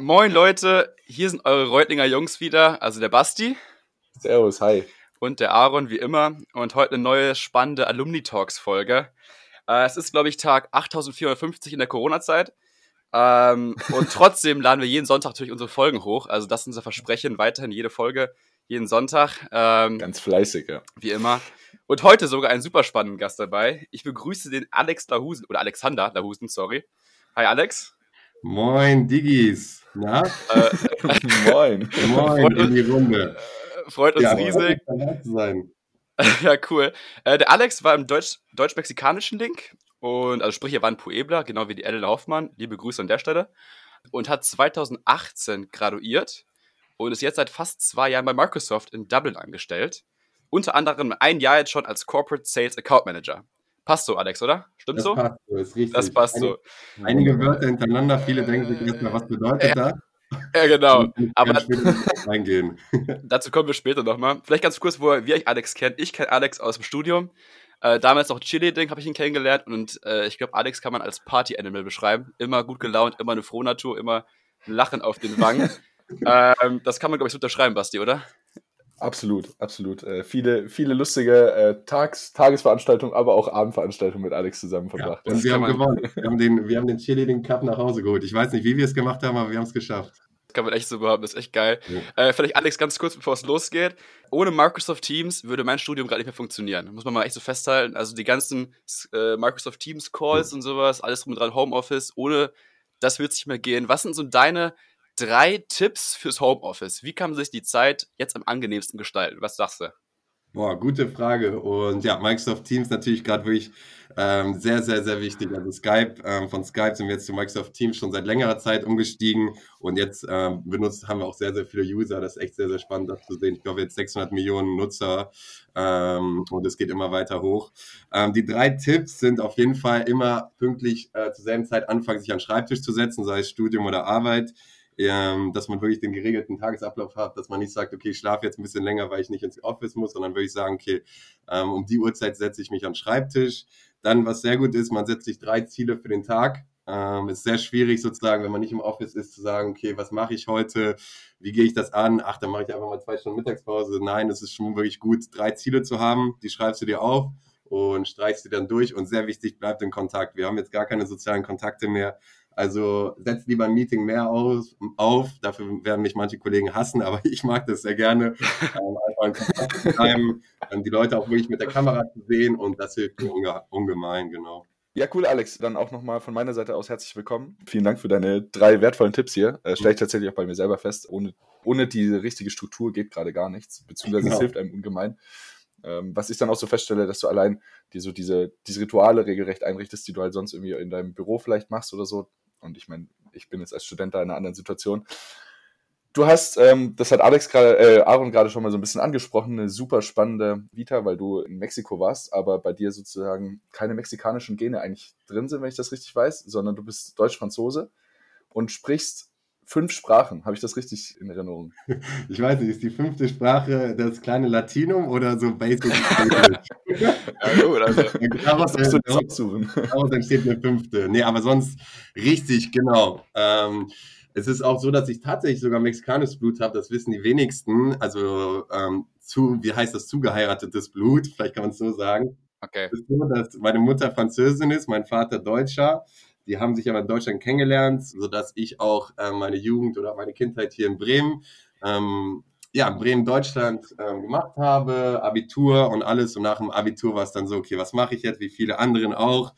Moin Leute, hier sind eure Reutlinger Jungs wieder, also der Basti. Servus, hi. Und der Aaron, wie immer. Und heute eine neue spannende Alumni Talks Folge. Äh, es ist, glaube ich, Tag 8450 in der Corona-Zeit. Ähm, und trotzdem laden wir jeden Sonntag natürlich unsere Folgen hoch. Also das ist unser Versprechen, weiterhin jede Folge, jeden Sonntag. Ähm, Ganz fleißig, ja. Wie immer. Und heute sogar einen super spannenden Gast dabei. Ich begrüße den Alex Lahusen, oder Alexander Lahusen, sorry. Hi Alex. Moin, Diggis. Na? Äh, moin. Moin in die Runde. Äh, freut uns ja, riesig. Sein. ja, cool. Äh, der Alex war im Deutsch, deutsch-mexikanischen Link und also sprich, er war ein Puebla, genau wie die Ellen Hoffmann. Liebe Grüße an der Stelle. Und hat 2018 graduiert und ist jetzt seit fast zwei Jahren bei Microsoft in Dublin angestellt. Unter anderem ein Jahr jetzt schon als Corporate Sales Account Manager. Passt so, Alex, oder? Stimmt das so? Passt so, ist richtig. Das passt einige, so. Einige Wörter hintereinander, viele denken sich erstmal, was bedeutet ja. das? Ja, genau. Aber reingehen. dazu kommen wir später nochmal. Vielleicht ganz kurz, wo wir euch Alex kennt. Ich kenne Alex aus dem Studium. Äh, damals noch Chili-Ding habe ich ihn kennengelernt und äh, ich glaube, Alex kann man als Party-Animal beschreiben. Immer gut gelaunt, immer eine Frohnatur, immer Lachen auf den Wangen. ähm, das kann man, glaube ich, so unterschreiben, Basti, oder? Absolut, absolut. Äh, viele, viele lustige äh, Tags-, Tagesveranstaltungen, aber auch Abendveranstaltungen mit Alex zusammen verbracht. Ja, und wir haben gewonnen. Wir haben den, wir haben den Cheerleading Cup nach Hause geholt. Ich weiß nicht, wie wir es gemacht haben, aber wir haben es geschafft. Das kann man echt so behaupten, das ist echt geil. Ja. Äh, vielleicht Alex ganz kurz, bevor es losgeht. Ohne Microsoft Teams würde mein Studium gerade nicht mehr funktionieren. Muss man mal echt so festhalten. Also die ganzen äh, Microsoft Teams Calls mhm. und sowas, alles drum und dran, Homeoffice, ohne das wird es nicht mehr gehen. Was sind so deine drei Tipps fürs Homeoffice. Wie kann man sich die Zeit jetzt am angenehmsten gestalten? Was sagst du? Boah, gute Frage. Und ja, Microsoft Teams natürlich gerade wirklich ähm, sehr, sehr, sehr wichtig. Also Skype, ähm, von Skype sind wir jetzt zu Microsoft Teams schon seit längerer Zeit umgestiegen und jetzt ähm, benutzt, haben wir auch sehr, sehr viele User. Das ist echt sehr, sehr spannend, das zu sehen. Ich glaube, jetzt 600 Millionen Nutzer ähm, und es geht immer weiter hoch. Ähm, die drei Tipps sind auf jeden Fall immer pünktlich äh, zur selben Zeit anfangen, sich an den Schreibtisch zu setzen, sei es Studium oder Arbeit ähm, dass man wirklich den geregelten Tagesablauf hat, dass man nicht sagt, okay, ich schlafe jetzt ein bisschen länger, weil ich nicht ins Office muss, sondern würde ich sagen, okay, ähm, um die Uhrzeit setze ich mich an den Schreibtisch. Dann, was sehr gut ist, man setzt sich drei Ziele für den Tag. Ähm, ist sehr schwierig sozusagen, wenn man nicht im Office ist, zu sagen, okay, was mache ich heute? Wie gehe ich das an? Ach, dann mache ich einfach mal zwei Stunden Mittagspause. Nein, es ist schon wirklich gut, drei Ziele zu haben. Die schreibst du dir auf und streichst sie dann durch. Und sehr wichtig, bleibt in Kontakt. Wir haben jetzt gar keine sozialen Kontakte mehr. Also setzt lieber ein Meeting mehr aus, auf. Dafür werden mich manche Kollegen hassen, aber ich mag das sehr gerne. Ähm, einfach in Kontakt zu bleiben, die Leute auch wirklich mit der Kamera zu sehen und das hilft mir unge ungemein, genau. Ja, cool, Alex. Dann auch nochmal von meiner Seite aus herzlich willkommen. Vielen Dank für deine drei wertvollen Tipps hier. Äh, Stelle ich tatsächlich auch bei mir selber fest. Ohne, ohne die richtige Struktur geht gerade gar nichts, beziehungsweise genau. es hilft einem ungemein. Ähm, was ich dann auch so feststelle, dass du allein die, so diese, diese Rituale regelrecht einrichtest, die du halt sonst irgendwie in deinem Büro vielleicht machst oder so, und ich meine, ich bin jetzt als Student da in einer anderen Situation. Du hast, ähm, das hat Alex gerade, äh, Aaron gerade schon mal so ein bisschen angesprochen, eine super spannende Vita, weil du in Mexiko warst, aber bei dir sozusagen keine mexikanischen Gene eigentlich drin sind, wenn ich das richtig weiß, sondern du bist Deutsch-Franzose und sprichst fünf Sprachen. Habe ich das richtig in Erinnerung? Ich weiß nicht, ist die fünfte Sprache das kleine Latinum oder so Basic? ja, gut, also. Daraus, daraus, daraus entsteht eine fünfte. Nee, aber sonst richtig, genau. Ähm, es ist auch so, dass ich tatsächlich sogar mexikanisches Blut habe, das wissen die wenigsten. Also, ähm, zu, wie heißt das, zugeheiratetes Blut, vielleicht kann man es so sagen. Okay. Es ist so, dass meine Mutter Französin ist, mein Vater Deutscher. Die haben sich aber in Deutschland kennengelernt, sodass ich auch äh, meine Jugend oder meine Kindheit hier in Bremen, ähm, ja, Bremen, Deutschland ähm, gemacht habe, Abitur und alles. Und nach dem Abitur war es dann so, okay, was mache ich jetzt, wie viele anderen auch?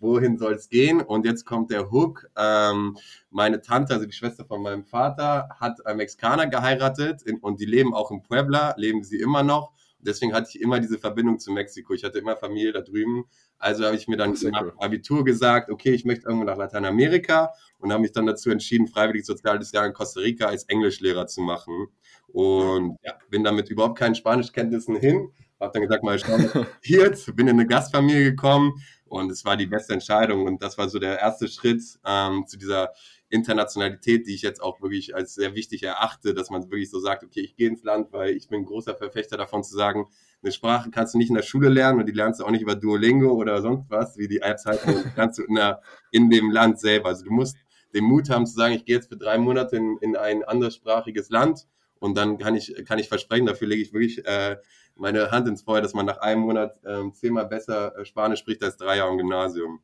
Wohin soll es gehen? Und jetzt kommt der Hook. Ähm, meine Tante, also die Schwester von meinem Vater, hat einen Mexikaner geheiratet in, und die leben auch in Puebla, leben sie immer noch. Deswegen hatte ich immer diese Verbindung zu Mexiko. Ich hatte immer Familie da drüben. Also habe ich mir dann nach cool. Abitur gesagt, okay, ich möchte irgendwo nach Lateinamerika und habe mich dann dazu entschieden, freiwillig soziales Jahr in Costa Rica als Englischlehrer zu machen. Und ja, bin damit überhaupt keinen Spanischkenntnissen hin. Habe dann gesagt, mal schauen, jetzt bin in eine Gastfamilie gekommen und es war die beste Entscheidung. Und das war so der erste Schritt ähm, zu dieser Internationalität, die ich jetzt auch wirklich als sehr wichtig erachte, dass man wirklich so sagt, okay, ich gehe ins Land, weil ich bin großer Verfechter davon zu sagen, eine Sprache kannst du nicht in der Schule lernen und die lernst du auch nicht über Duolingo oder sonst was, wie die Apps halt, kannst du in, der, in dem Land selber. Also du musst den Mut haben zu sagen, ich gehe jetzt für drei Monate in, in ein anderssprachiges Land und dann kann ich, kann ich versprechen, dafür lege ich wirklich äh, meine Hand ins Feuer, dass man nach einem Monat ähm, zehnmal besser äh, Spanisch spricht als drei Jahre im Gymnasium.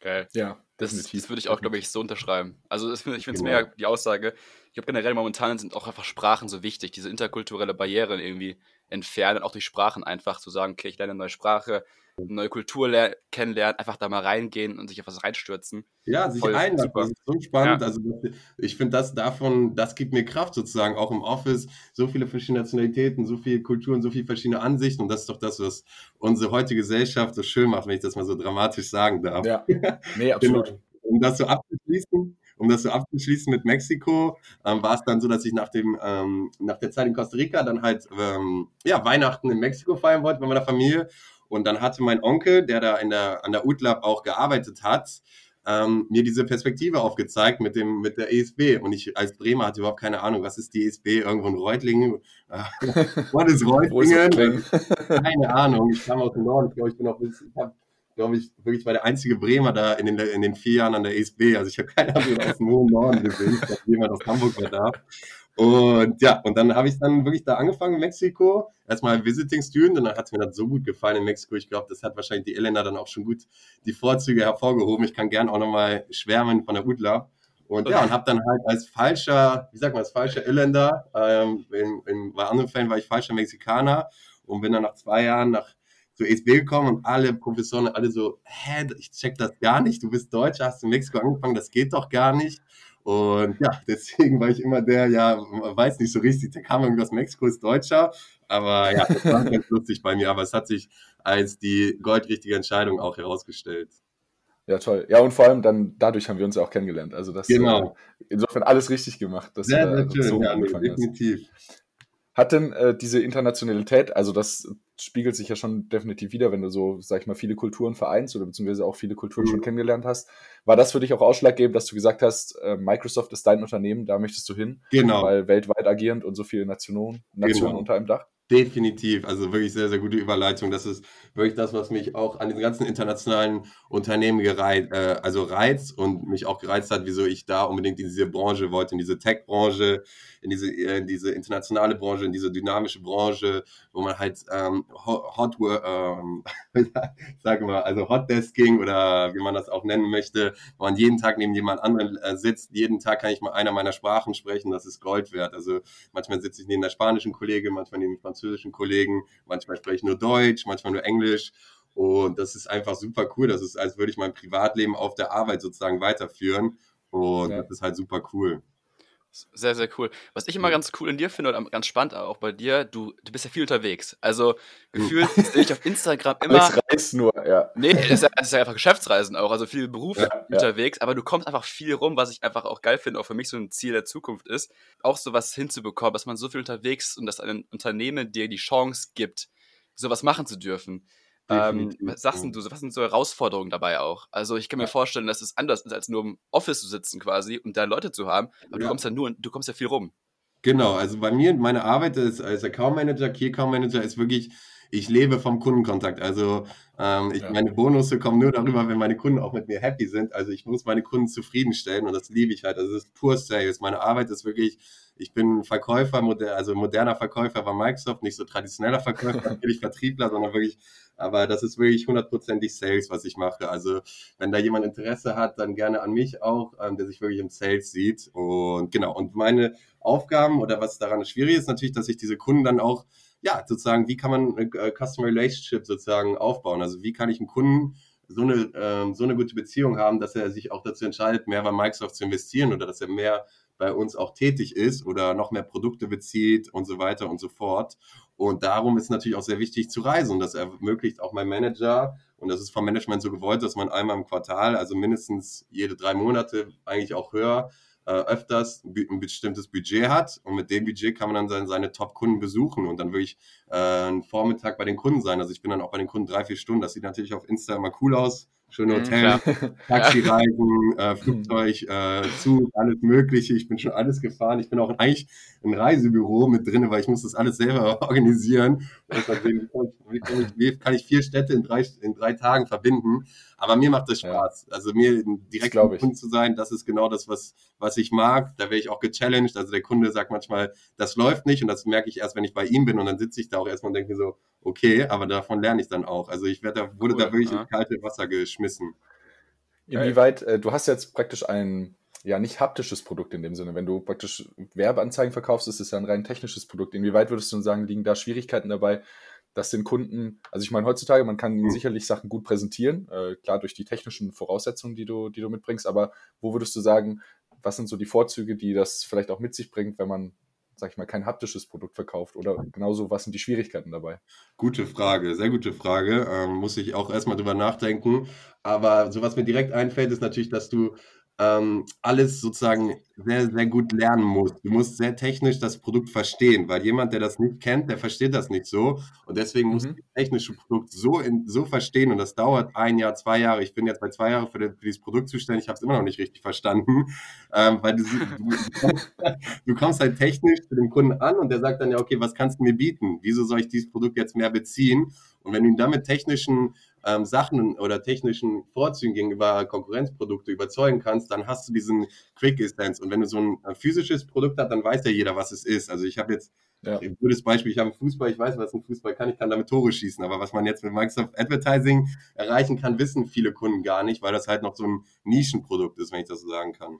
Geil. Ja, das, das würde ich auch, glaube ich, so unterschreiben. Also das ich finde es genau. mehr die Aussage. Ich glaube generell momentan sind auch einfach Sprachen so wichtig, diese interkulturelle Barrieren irgendwie entfernen, auch durch Sprachen einfach zu sagen, okay, ich lerne eine neue Sprache, neue Kultur kennenlernen, einfach da mal reingehen und sich auf was reinstürzen. Ja, sich einlassen, das ist so spannend. Ja. Also ich finde das davon, das gibt mir Kraft sozusagen, auch im Office, so viele verschiedene Nationalitäten, so viele Kulturen, so viele verschiedene Ansichten und das ist doch das, was unsere heutige Gesellschaft so schön macht, wenn ich das mal so dramatisch sagen darf. Ja, nee, absolut. Genau. um das so abzuschließen, um das so abzuschließen mit Mexiko, ähm, war es dann so, dass ich nach dem ähm, nach der Zeit in Costa Rica dann halt ähm, ja Weihnachten in Mexiko feiern wollte bei meiner Familie und dann hatte mein Onkel, der da der, an der UTLab auch gearbeitet hat, ähm, mir diese Perspektive aufgezeigt mit, dem, mit der ESB. Und ich als Bremer hatte überhaupt keine Ahnung, was ist die ESB? Irgendwo in Reutlingen? was ist Reutlingen? keine Ahnung. Ich kam aus dem Norden. Ich glaube, ich bin auch, ich habe glaube ich, wirklich war der einzige Bremer da in den, in den vier Jahren an der ESB. Also ich habe keine Ahnung aus dem hohen Norden gesehen. Ich glaube, jemand aus Hamburg war da. Und ja, und dann habe ich dann wirklich da angefangen in Mexiko. Erstmal Visiting Student und dann hat mir das so gut gefallen in Mexiko. Ich glaube, das hat wahrscheinlich die Elena dann auch schon gut die Vorzüge hervorgehoben. Ich kann gern auch nochmal schwärmen von der UDLA. Und ja, und habe dann halt als falscher, wie sagt man, als falscher Irländer, ähm, in, in, bei anderen Fällen war ich falscher Mexikaner und bin dann nach zwei Jahren nach zur ESB gekommen und alle Professoren, alle so, hä, ich check das gar nicht, du bist Deutscher, hast in Mexiko angefangen, das geht doch gar nicht. Und ja, deswegen war ich immer der, ja, weiß nicht so richtig, der kam irgendwie aus Mexiko, ist Deutscher. Aber ja, das war ganz lustig bei mir. Aber es hat sich als die goldrichtige Entscheidung auch herausgestellt. Ja, toll. Ja, und vor allem dann dadurch haben wir uns auch kennengelernt. Also das genau. Äh, insofern alles richtig gemacht. Dass sehr, sehr schön, so ja, definitiv. Hast. Hat denn äh, diese Internationalität, also das spiegelt sich ja schon definitiv wieder, wenn du so, sag ich mal, viele Kulturen vereinst oder beziehungsweise auch viele Kulturen mhm. schon kennengelernt hast. War das für dich auch ausschlaggebend, dass du gesagt hast, äh, Microsoft ist dein Unternehmen, da möchtest du hin? Genau. Weil weltweit agierend und so viele Nationen, Nationen genau. unter einem Dach? Definitiv, also wirklich sehr, sehr gute Überleitung. Das ist wirklich das, was mich auch an den ganzen internationalen Unternehmen gereizt, äh, also reizt und mich auch gereizt hat, wieso ich da unbedingt in diese Branche wollte, in diese Tech-Branche, in diese, äh, in diese internationale Branche, in diese dynamische Branche, wo man halt ähm, Hot, ähm, sage mal, also Hotdesking oder wie man das auch nennen möchte, wo man jeden Tag neben jemand anderen äh, sitzt. Jeden Tag kann ich mal einer meiner Sprachen sprechen, das ist Gold wert. Also manchmal sitze ich neben der spanischen Kollegin, manchmal neben dem Kollegen, manchmal spreche ich nur Deutsch, manchmal nur Englisch. Und das ist einfach super cool. Das ist, als würde ich mein Privatleben auf der Arbeit sozusagen weiterführen. Und ja. das ist halt super cool. Sehr, sehr cool. Was ich immer ganz cool in dir finde und ganz spannend auch bei dir, du, du bist ja viel unterwegs. Also gefühlt sehe ich auf Instagram immer. Ich reise nur, ja. Nee, es ist, ja, ist ja einfach Geschäftsreisen auch, also viel Beruf ja, unterwegs, ja. aber du kommst einfach viel rum, was ich einfach auch geil finde, auch für mich so ein Ziel der Zukunft ist, auch sowas hinzubekommen, dass man so viel unterwegs und dass ein Unternehmen dir die Chance gibt, sowas machen zu dürfen. Ähm, was sagst du, was sind so Herausforderungen dabei auch? Also ich kann mir vorstellen, dass es anders ist, als nur im Office zu sitzen quasi und da Leute zu haben, aber ja. du kommst ja nur, du kommst ja viel rum. Genau, also bei mir, meine Arbeit ist, als Account Manager, Key Account Manager ist wirklich, ich lebe vom Kundenkontakt. Also ähm, ich, ja. meine Bonusse kommen nur darüber, wenn meine Kunden auch mit mir happy sind. Also ich muss meine Kunden zufriedenstellen und das liebe ich halt. Also es ist pur Sales. Meine Arbeit ist wirklich ich bin Verkäufer, moder also moderner Verkäufer bei Microsoft, nicht so traditioneller Verkäufer, natürlich Vertriebler, sondern wirklich, aber das ist wirklich hundertprozentig Sales, was ich mache. Also wenn da jemand Interesse hat, dann gerne an mich auch, ähm, der sich wirklich im Sales sieht. Und genau, und meine Aufgaben oder was daran schwierig ist, natürlich, dass ich diese Kunden dann auch, ja, sozusagen, wie kann man äh, Customer Relationship sozusagen aufbauen? Also wie kann ich einen Kunden so eine, ähm, so eine gute Beziehung haben, dass er sich auch dazu entscheidet, mehr bei Microsoft zu investieren oder dass er mehr bei uns auch tätig ist oder noch mehr Produkte bezieht und so weiter und so fort. Und darum ist natürlich auch sehr wichtig zu reisen. Und das ermöglicht auch mein Manager, und das ist vom Management so gewollt, dass man einmal im Quartal, also mindestens jede drei Monate, eigentlich auch höher, äh, öfters ein bestimmtes Budget hat. Und mit dem Budget kann man dann seine, seine Top-Kunden besuchen und dann wirklich äh, einen Vormittag bei den Kunden sein. Also ich bin dann auch bei den Kunden drei, vier Stunden. Das sieht natürlich auf Insta immer cool aus schöne mhm, Hotels, Taxireisen, äh, Flugzeug, äh, Zug, alles Mögliche. Ich bin schon alles gefahren. Ich bin auch eigentlich ein Reisebüro mit drin, weil ich muss das alles selber organisieren. Sehen, wie, kann ich, wie, kann ich, vier Städte in drei, in drei Tagen verbinden? Aber mir macht das Spaß. Ja. Also mir direkt mit Kunden zu sein, das ist genau das, was, was ich mag. Da werde ich auch gechallenged. Also der Kunde sagt manchmal, das läuft nicht und das merke ich erst, wenn ich bei ihm bin und dann sitze ich da auch erstmal und denke mir so, okay, aber davon lerne ich dann auch. Also ich werde da, wurde cool, da wirklich ja. ins kalte Wasser geschmissen. Inwieweit, äh, du hast jetzt praktisch ein, ja, nicht haptisches Produkt in dem Sinne. Wenn du praktisch Werbeanzeigen verkaufst, ist es ja ein rein technisches Produkt. Inwieweit würdest du sagen, liegen da Schwierigkeiten dabei, dass den Kunden, also ich meine, heutzutage, man kann mhm. sicherlich Sachen gut präsentieren, äh, klar durch die technischen Voraussetzungen, die du, die du mitbringst, aber wo würdest du sagen, was sind so die Vorzüge, die das vielleicht auch mit sich bringt, wenn man sag ich mal, kein haptisches Produkt verkauft? Oder genauso, was sind die Schwierigkeiten dabei? Gute Frage, sehr gute Frage. Ähm, muss ich auch erstmal drüber nachdenken. Aber so was mir direkt einfällt, ist natürlich, dass du ähm, alles sozusagen sehr, sehr gut lernen musst. Du musst sehr technisch das Produkt verstehen, weil jemand, der das nicht kennt, der versteht das nicht so. Und deswegen musst mhm. du das technische Produkt so, in, so verstehen. Und das dauert ein Jahr, zwei Jahre. Ich bin jetzt bei zwei Jahren für, für dieses Produkt zuständig. Ich habe es immer noch nicht richtig verstanden. Ähm, weil du, du, kommst, du kommst halt technisch zu dem Kunden an und der sagt dann ja, okay, was kannst du mir bieten? Wieso soll ich dieses Produkt jetzt mehr beziehen? Und wenn du ihn dann mit technischen ähm, Sachen oder technischen Vorzügen gegenüber Konkurrenzprodukte überzeugen kannst, dann hast du diesen Quick Essence. Und wenn du so ein äh, physisches Produkt hast, dann weiß ja jeder, was es ist. Also ich habe jetzt ja. Ein gutes Beispiel, ich habe einen Fußball, ich weiß, was ein Fußball kann, ich kann damit Tore schießen, aber was man jetzt mit Microsoft Advertising erreichen kann, wissen viele Kunden gar nicht, weil das halt noch so ein Nischenprodukt ist, wenn ich das so sagen kann.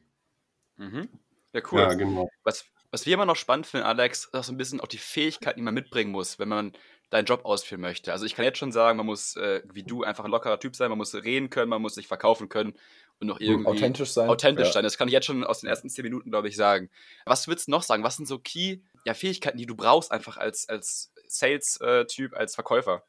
Mhm. Ja, cool. Ja, genau. Was, was wir immer noch spannend finden, Alex, ist auch so ein bisschen auch die Fähigkeiten, die man mitbringen muss, wenn man deinen Job ausführen möchte. Also ich kann jetzt schon sagen, man muss, äh, wie du, einfach ein lockerer Typ sein, man muss reden können, man muss sich verkaufen können und noch irgendwie authentisch sein. Authentisch ja. sein. Das kann ich jetzt schon aus den ersten zehn Minuten, glaube ich, sagen. Was würdest du noch sagen? Was sind so Key ja, Fähigkeiten, die du brauchst, einfach als, als Sales-Typ, als Verkäufer?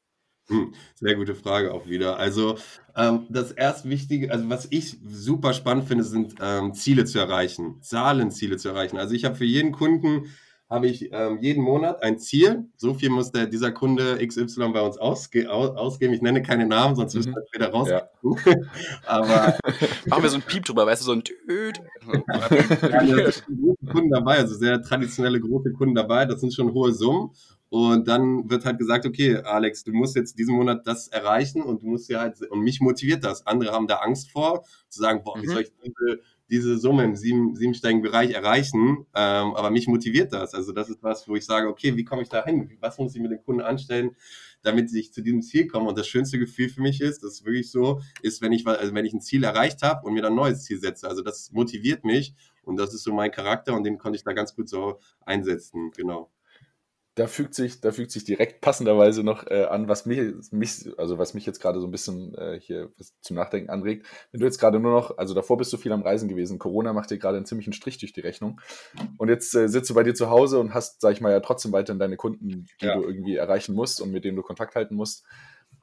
Hm, sehr gute Frage auch wieder. Also ähm, das erst Wichtige, also was ich super spannend finde, sind ähm, Ziele zu erreichen, Zahlenziele zu erreichen. Also ich habe für jeden Kunden habe ich ähm, jeden Monat ein Ziel. So viel muss der, dieser Kunde XY bei uns ausge, aus, ausgeben. Ich nenne keine Namen, sonst müssen wir wieder raus. Ja. Aber machen wir so ein Piep drüber, weißt du, so ein Tüt. ja, Kunden dabei, also sehr traditionelle große Kunden dabei. Das sind schon hohe Summen. Und dann wird halt gesagt, okay, Alex, du musst jetzt diesen Monat das erreichen und du musst ja halt, und mich motiviert das. Andere haben da Angst vor, zu sagen, boah, wie mhm. soll ich diese diese Summe im sieben, siebenstelligen Bereich erreichen. Ähm, aber mich motiviert das. Also das ist was, wo ich sage, okay, wie komme ich da hin? Was muss ich mit dem Kunden anstellen, damit ich zu diesem Ziel komme? Und das schönste Gefühl für mich ist, das ist wirklich so, ist, wenn ich, also wenn ich ein Ziel erreicht habe und mir dann ein neues Ziel setze. Also das motiviert mich und das ist so mein Charakter und den konnte ich da ganz gut so einsetzen. Genau da fügt sich, da fügt sich direkt passenderweise noch äh, an, was mich, mich, also was mich jetzt gerade so ein bisschen äh, hier zum Nachdenken anregt. Wenn du jetzt gerade nur noch, also davor bist du viel am Reisen gewesen, Corona macht dir gerade einen ziemlichen Strich durch die Rechnung. Und jetzt äh, sitzt du bei dir zu Hause und hast, sag ich mal, ja trotzdem weiterhin deine Kunden, die ja. du irgendwie erreichen musst und mit denen du Kontakt halten musst.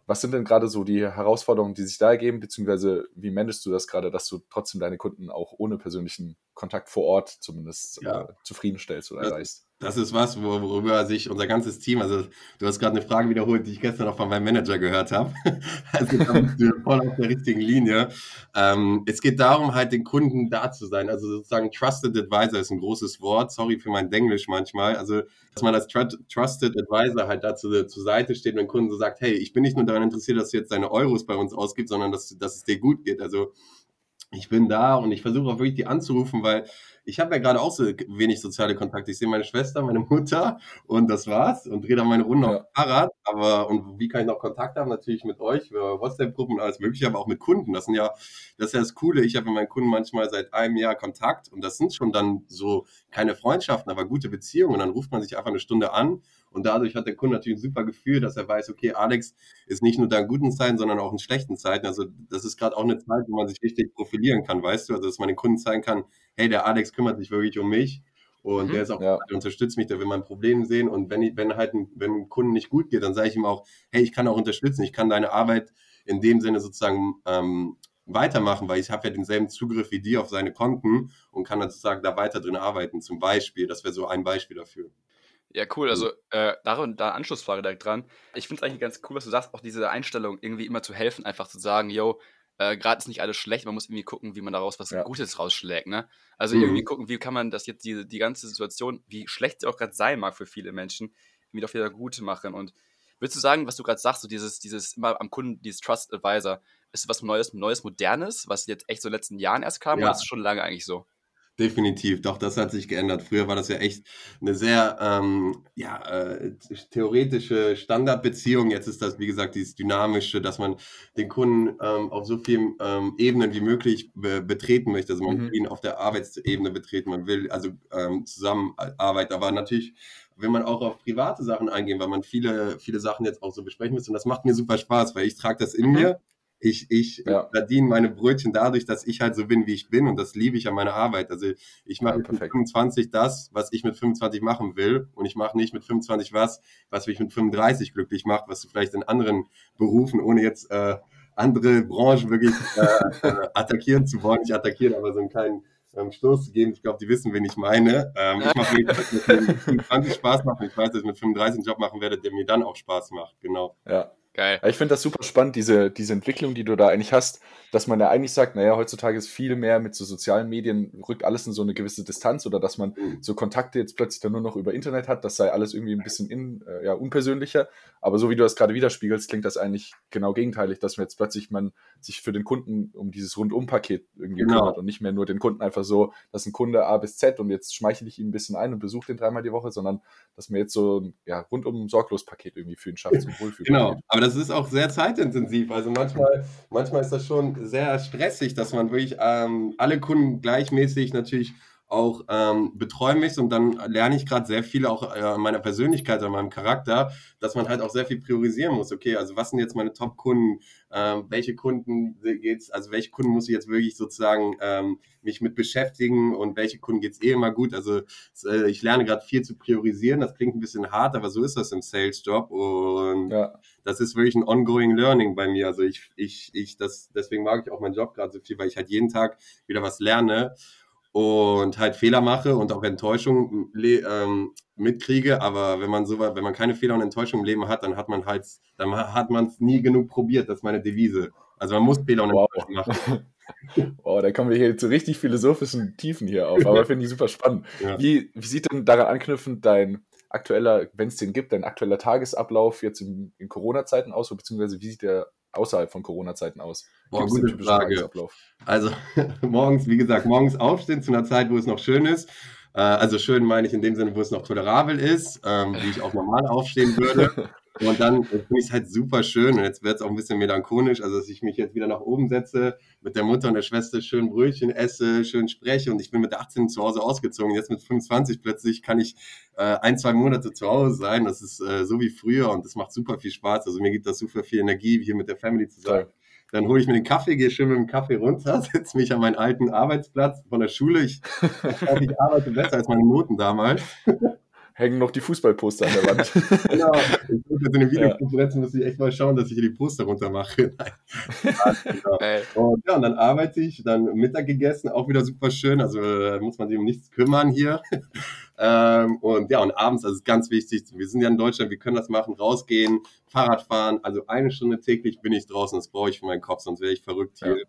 Was sind denn gerade so die Herausforderungen, die sich da ergeben, beziehungsweise wie managst du das gerade, dass du trotzdem deine Kunden auch ohne persönlichen Kontakt vor Ort zumindest ja. äh, zufriedenstellst oder erreichst? Das ist was, worüber sich unser ganzes Team, also du hast gerade eine Frage wiederholt, die ich gestern auch von meinem Manager gehört habe. Also voll auf der richtigen Linie. Ähm, es geht darum, halt den Kunden da zu sein. Also sozusagen Trusted Advisor ist ein großes Wort. Sorry für mein Englisch manchmal. Also, dass man als Trusted Advisor halt dazu zur Seite steht und den Kunden so sagt, hey, ich bin nicht nur daran interessiert, dass du jetzt deine Euros bei uns ausgibst, sondern dass, dass es dir gut geht. Also ich bin da und ich versuche auch wirklich die anzurufen, weil ich habe ja gerade auch so wenig soziale Kontakte. Ich sehe meine Schwester, meine Mutter und das war's und drehe dann meine Runde ja. auf Fahrrad. Aber und wie kann ich noch Kontakt haben? Natürlich mit euch, WhatsApp-Gruppen und alles mögliche, aber auch mit Kunden. Das sind ja, das ist ja das Coole. Ich habe mit meinen Kunden manchmal seit einem Jahr Kontakt und das sind schon dann so keine Freundschaften, aber gute Beziehungen. Und dann ruft man sich einfach eine Stunde an und dadurch hat der Kunde natürlich ein super Gefühl, dass er weiß, okay, Alex ist nicht nur da in guten Zeiten, sondern auch in schlechten Zeiten. Also das ist gerade auch eine Zeit, wo man sich richtig profilieren kann, weißt du? Also dass man den Kunden zeigen kann, hey, der Alex kümmert sich wirklich um mich und mhm, der ist auch, ja. der unterstützt mich, der will mein Problem sehen. Und wenn, ich, wenn halt ein, wenn einem Kunden nicht gut geht, dann sage ich ihm auch, hey, ich kann auch unterstützen, ich kann deine Arbeit in dem Sinne sozusagen ähm, weitermachen, weil ich habe ja denselben Zugriff wie die auf seine Konten und kann dann sozusagen da weiter drin arbeiten, zum Beispiel. Das wäre so ein Beispiel dafür. Ja, cool. Also äh, darin, da Anschlussfrage direkt dran. Ich finde es eigentlich ganz cool, was du sagst, auch diese Einstellung, irgendwie immer zu helfen, einfach zu sagen, yo, äh, gerade ist nicht alles schlecht, man muss irgendwie gucken, wie man daraus was ja. Gutes rausschlägt, ne? Also mhm. irgendwie gucken, wie kann man das jetzt, die, die ganze Situation, wie schlecht sie auch gerade sein mag für viele Menschen, irgendwie doch wieder gut machen. Und würdest du sagen, was du gerade sagst, so dieses, dieses immer am Kunden, dieses Trust Advisor, ist was Neues, Neues, Modernes, was jetzt echt so in den letzten Jahren erst kam, ja. oder ist es schon lange eigentlich so? Definitiv, doch, das hat sich geändert. Früher war das ja echt eine sehr ähm, ja, äh, theoretische Standardbeziehung. Jetzt ist das, wie gesagt, dieses Dynamische, dass man den Kunden ähm, auf so vielen ähm, Ebenen wie möglich be betreten möchte. Also man mhm. will ihn auf der Arbeitsebene betreten, man will also ähm, zusammenarbeiten, aber natürlich will man auch auf private Sachen eingehen, weil man viele, viele Sachen jetzt auch so besprechen muss. Und das macht mir super Spaß, weil ich trage das in mhm. mir ich, ich ja. verdiene meine Brötchen dadurch, dass ich halt so bin, wie ich bin und das liebe ich an meiner Arbeit. Also ich mache ja, mit 25 das, was ich mit 25 machen will und ich mache nicht mit 25 was, was mich mit 35 glücklich macht, was du vielleicht in anderen Berufen, ohne jetzt äh, andere Branchen wirklich äh, äh, attackieren zu wollen, nicht attackieren, aber so einen kleinen ähm, Stoß zu geben. Ich glaube, die wissen, wen ich meine. Ähm, ich mache mir mit 25 Spaß machen. Ich weiß, dass ich mit 35 einen Job machen werde, der mir dann auch Spaß macht. Genau. Ja. Geil. Ich finde das super spannend, diese, diese Entwicklung, die du da eigentlich hast, dass man ja eigentlich sagt, naja, heutzutage ist viel mehr mit so sozialen Medien, rückt alles in so eine gewisse Distanz oder dass man mhm. so Kontakte jetzt plötzlich dann nur noch über Internet hat, das sei alles irgendwie ein bisschen in, äh, ja, unpersönlicher. Aber so wie du das gerade widerspiegelst, klingt das eigentlich genau gegenteilig, dass man jetzt plötzlich man sich für den Kunden um dieses Rundum-Paket irgendwie genau. kümmert und nicht mehr nur den Kunden einfach so, dass ein Kunde A bis Z und jetzt schmeichel ich ihn ein bisschen ein und besuche den dreimal die Woche, sondern dass man jetzt so ein ja, rundum sorglos Paket irgendwie für ihn schafft zum Wohlfühlen. Genau, aber das ist auch sehr zeitintensiv. Also manchmal, manchmal ist das schon sehr stressig, dass man wirklich ähm, alle Kunden gleichmäßig natürlich auch ähm, betreuen möchte und dann lerne ich gerade sehr viel auch äh, an meiner Persönlichkeit, an meinem Charakter, dass man halt auch sehr viel priorisieren muss. Okay, also was sind jetzt meine Top-Kunden? Ähm, welche Kunden geht's, also welche Kunden muss ich jetzt wirklich sozusagen ähm, mich mit beschäftigen und welche Kunden geht's eh immer gut? Also äh, ich lerne gerade viel zu priorisieren. Das klingt ein bisschen hart, aber so ist das im Sales-Job und ja. das ist wirklich ein ongoing Learning bei mir. Also ich, ich, ich, das, deswegen mag ich auch meinen Job gerade so viel, weil ich halt jeden Tag wieder was lerne und halt Fehler mache und auch Enttäuschung ähm, mitkriege. Aber wenn man so, wenn man keine Fehler und Enttäuschung im Leben hat, dann hat man halt, dann hat man es nie genug probiert. Das ist meine Devise. Also man muss Fehler und wow. Enttäuschung machen. Wow, da kommen wir hier zu richtig philosophischen Tiefen hier auf, aber finde ich super spannend. Ja. Wie, wie sieht denn daran anknüpfend dein aktueller, wenn es den gibt, dein aktueller Tagesablauf jetzt in, in Corona-Zeiten aus, beziehungsweise wie sieht der außerhalb von Corona-Zeiten aus? Boah, gute Frage. Also morgens, wie gesagt, morgens aufstehen zu einer Zeit, wo es noch schön ist. Äh, also schön meine ich in dem Sinne, wo es noch tolerabel ist, ähm, wie ich auch normal aufstehen würde. Und dann finde ich es halt super schön und jetzt wird es auch ein bisschen melancholisch, also dass ich mich jetzt wieder nach oben setze, mit der Mutter und der Schwester schön Brötchen esse, schön spreche und ich bin mit 18 zu Hause ausgezogen. Jetzt mit 25 plötzlich kann ich äh, ein, zwei Monate zu Hause sein. Das ist äh, so wie früher und das macht super viel Spaß. Also mir gibt das super viel Energie, hier mit der Family zu sein. Dann hole ich mir den Kaffee, gehe schön mit dem Kaffee runter, setze mich an meinen alten Arbeitsplatz von der Schule. Ich, ich arbeite besser als meine Noten damals hängen noch die Fußballposter an der Wand. genau. Ich muss jetzt in den Videokonferenzen muss ich echt mal schauen, dass ich hier die Poster runter mache. genau. und, ja, und dann arbeite ich, dann Mittag gegessen, auch wieder super schön. Also äh, muss man sich um nichts kümmern hier. ähm, und ja, und abends, das ist ganz wichtig. Wir sind ja in Deutschland, wir können das machen, rausgehen, Fahrrad fahren. Also eine Stunde täglich bin ich draußen, das brauche ich für meinen Kopf, sonst wäre ich verrückt hier. Ja.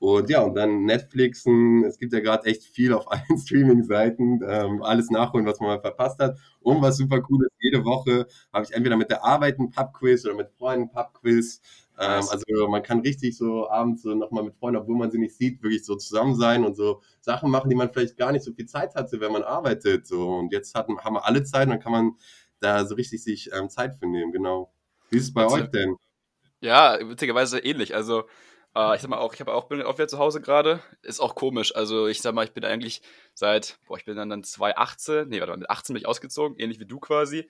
Und ja, und dann Netflixen. Es gibt ja gerade echt viel auf allen Streaming-Seiten. Ähm, alles nachholen, was man mal verpasst hat. Und was super cool ist, jede Woche habe ich entweder mit der Arbeit ein Pub-Quiz oder mit Freunden ein Pub-Quiz. Ähm, also man kann richtig so abends so nochmal mit Freunden, obwohl man sie nicht sieht, wirklich so zusammen sein und so Sachen machen, die man vielleicht gar nicht so viel Zeit hatte, wenn man arbeitet. So. Und jetzt hat, haben wir alle Zeit und dann kann man da so richtig sich ähm, Zeit für nehmen, genau. Wie ist es bei euch denn? Ja, witzigerweise ähnlich. Also äh, ich sag mal auch, ich habe auch bin auch wieder zu Hause gerade. Ist auch komisch. Also ich sag mal, ich bin eigentlich seit, boah, ich bin dann, dann 2018, nee, warte mal, mit 18 bin ich ausgezogen, ähnlich wie du quasi.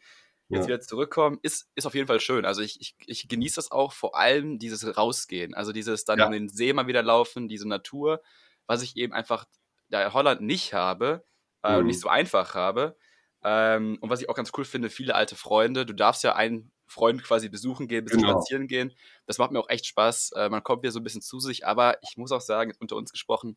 Jetzt ja. wieder zurückkommen, ist, ist auf jeden Fall schön. Also ich, ich, ich genieße das auch, vor allem dieses Rausgehen. Also dieses dann ja. in den See mal wieder laufen, diese Natur, was ich eben einfach da in Holland nicht habe äh, mhm. nicht so einfach habe. Ähm, und was ich auch ganz cool finde, viele alte Freunde. Du darfst ja einen Freund quasi besuchen gehen, ein bisschen genau. spazieren gehen. Das macht mir auch echt Spaß. Äh, man kommt wieder so ein bisschen zu sich, aber ich muss auch sagen, unter uns gesprochen,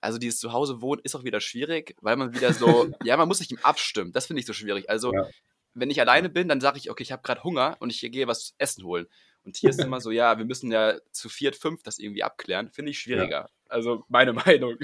also dieses Zuhause wohnen ist auch wieder schwierig, weil man wieder so, ja, man muss sich ihm abstimmen. Das finde ich so schwierig. Also, ja. wenn ich alleine bin, dann sage ich, okay, ich habe gerade Hunger und ich gehe was zu essen holen. Und hier ist immer so, ja, wir müssen ja zu viert, fünf das irgendwie abklären. Finde ich schwieriger. Ja. Also meine Meinung.